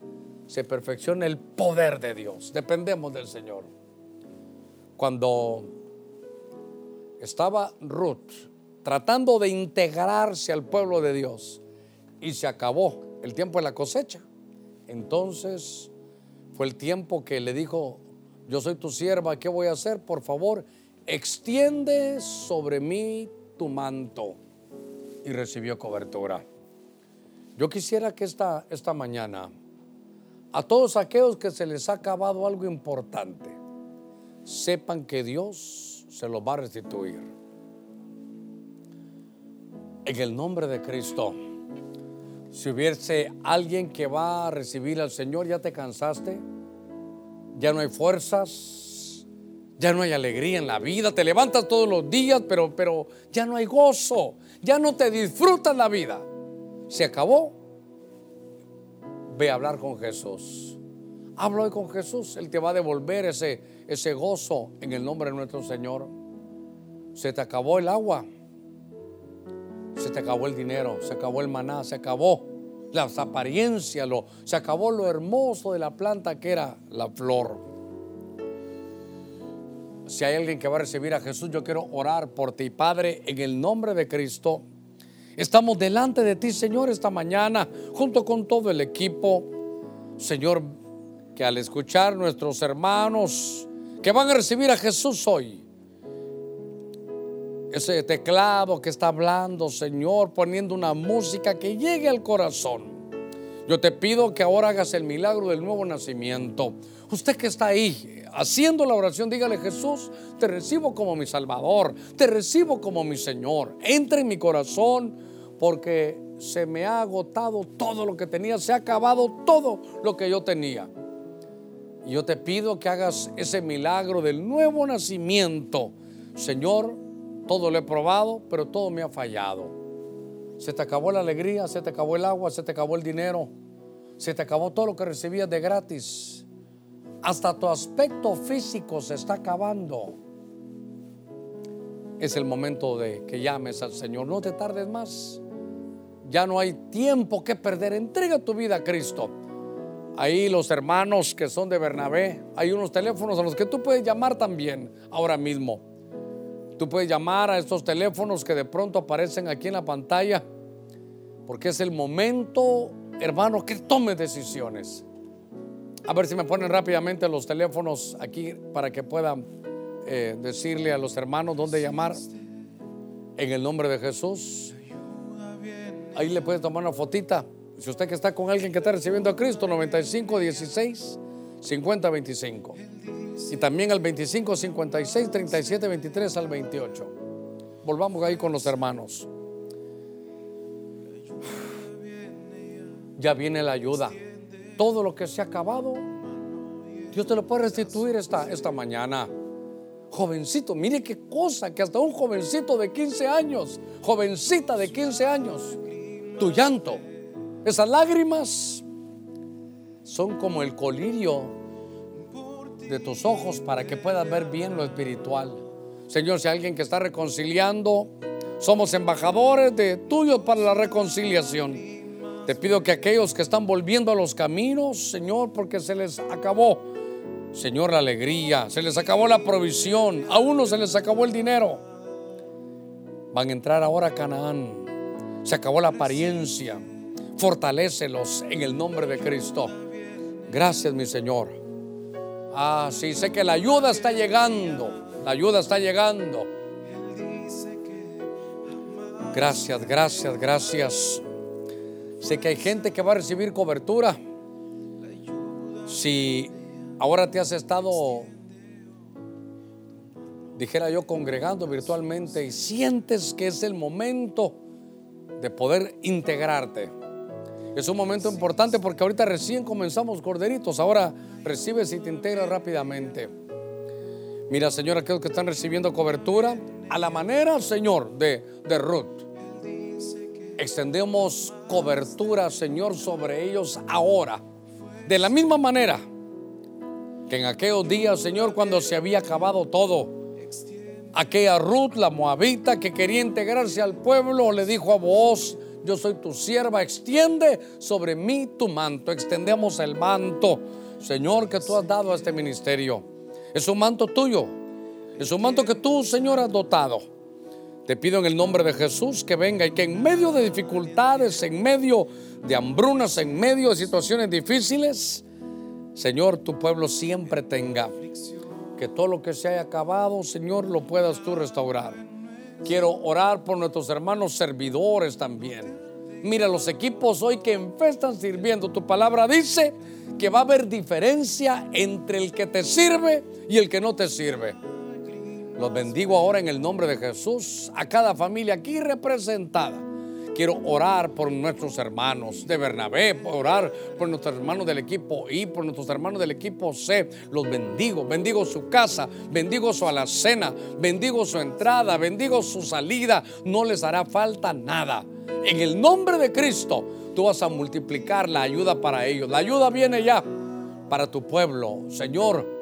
se perfecciona el poder de Dios. Dependemos del Señor. Cuando estaba Ruth tratando de integrarse al pueblo de Dios y se acabó el tiempo de la cosecha, entonces fue el tiempo que le dijo, yo soy tu sierva, ¿qué voy a hacer? Por favor, extiende sobre mí tu manto. Y recibió cobertura. Yo quisiera que esta, esta mañana, a todos aquellos que se les ha acabado algo importante, sepan que Dios se los va a restituir. En el nombre de Cristo. Si hubiese alguien que va a recibir al Señor, ya te cansaste, ya no hay fuerzas, ya no hay alegría en la vida, te levantas todos los días, pero, pero ya no hay gozo, ya no te disfrutas la vida. Se acabó. Ve a hablar con Jesús. Habla hoy con Jesús, Él te va a devolver ese, ese gozo en el nombre de nuestro Señor. Se te acabó el agua, se te acabó el dinero, se acabó el maná, se acabó las apariencias, lo, se acabó lo hermoso de la planta que era la flor. Si hay alguien que va a recibir a Jesús, yo quiero orar por ti, Padre, en el nombre de Cristo. Estamos delante de ti, Señor, esta mañana, junto con todo el equipo. Señor, que al escuchar nuestros hermanos que van a recibir a Jesús hoy, ese teclado que está hablando, Señor, poniendo una música que llegue al corazón. Yo te pido que ahora hagas el milagro del nuevo nacimiento. Usted que está ahí haciendo la oración, dígale Jesús, te recibo como mi Salvador, te recibo como mi Señor. Entra en mi corazón porque se me ha agotado todo lo que tenía, se ha acabado todo lo que yo tenía. Y yo te pido que hagas ese milagro del nuevo nacimiento. Señor, todo lo he probado, pero todo me ha fallado. Se te acabó la alegría, se te acabó el agua, se te acabó el dinero, se te acabó todo lo que recibías de gratis. Hasta tu aspecto físico se está acabando. Es el momento de que llames al Señor. No te tardes más. Ya no hay tiempo que perder. Entrega tu vida a Cristo. Ahí los hermanos que son de Bernabé, hay unos teléfonos a los que tú puedes llamar también ahora mismo. Tú puedes llamar a estos teléfonos que de pronto aparecen aquí en la pantalla, porque es el momento, hermano, que tome decisiones. A ver si me ponen rápidamente los teléfonos aquí para que puedan eh, decirle a los hermanos dónde llamar. En el nombre de Jesús. Ahí le puede tomar una fotita. Si usted que está con alguien que está recibiendo a Cristo, 95 16 50 25. Y también al 25 56 37 23 al 28. Volvamos ahí con los hermanos. Ya viene la ayuda. Todo lo que se ha acabado, Dios te lo puede restituir esta, esta mañana. Jovencito, mire qué cosa, que hasta un jovencito de 15 años, jovencita de 15 años, tu llanto, esas lágrimas son como el colirio de tus ojos para que puedas ver bien lo espiritual. Señor, si alguien que está reconciliando, somos embajadores de tuyos para la reconciliación. Te pido que aquellos que están volviendo a los caminos, Señor, porque se les acabó, Señor, la alegría, se les acabó la provisión, a uno se les acabó el dinero. Van a entrar ahora a Canaán. Se acabó la apariencia. Fortalécelos en el nombre de Cristo. Gracias, mi Señor. Ah, sí, sé que la ayuda está llegando. La ayuda está llegando. Gracias, gracias, gracias. Sé que hay gente que va a recibir cobertura. Si ahora te has estado, dijera yo, congregando virtualmente y sientes que es el momento de poder integrarte. Es un momento importante porque ahorita recién comenzamos corderitos, ahora recibes y te integras rápidamente. Mira, Señor, aquellos que están recibiendo cobertura, a la manera, Señor, de, de Ruth. Extendemos cobertura, Señor, sobre ellos ahora. De la misma manera que en aquellos días, Señor, cuando se había acabado todo, Aquella Ruth, la moabita, que quería integrarse al pueblo, le dijo a vos, yo soy tu sierva, extiende sobre mí tu manto, extendemos el manto, Señor, que tú has dado a este ministerio. Es un manto tuyo, es un manto que tú, Señor, has dotado. Te pido en el nombre de Jesús que venga y que en medio de dificultades, en medio de hambrunas, en medio de situaciones difíciles, Señor, tu pueblo siempre tenga que todo lo que se haya acabado, Señor, lo puedas tú restaurar. Quiero orar por nuestros hermanos servidores también. Mira los equipos hoy que en fe están sirviendo. Tu palabra dice que va a haber diferencia entre el que te sirve y el que no te sirve. Los bendigo ahora en el nombre de Jesús a cada familia aquí representada. Quiero orar por nuestros hermanos de Bernabé, orar por nuestros hermanos del equipo I, por nuestros hermanos del equipo C. Los bendigo, bendigo su casa, bendigo su alacena, bendigo su entrada, bendigo su salida. No les hará falta nada. En el nombre de Cristo, tú vas a multiplicar la ayuda para ellos. La ayuda viene ya para tu pueblo, Señor.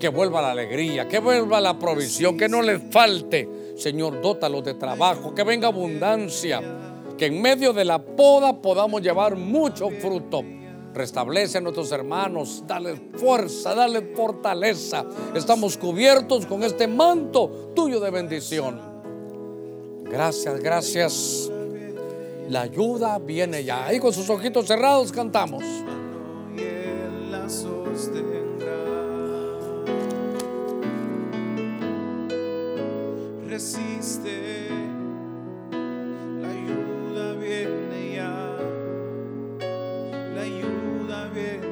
Que vuelva la alegría, que vuelva la provisión, que no les falte. Señor, dótalos de trabajo, que venga abundancia que en medio de la poda podamos llevar mucho fruto. Restablece a nuestros hermanos, dale fuerza, dale fortaleza. Estamos cubiertos con este manto tuyo de bendición. Gracias, gracias. La ayuda viene ya. Ahí con sus ojitos cerrados cantamos. Ayuda viene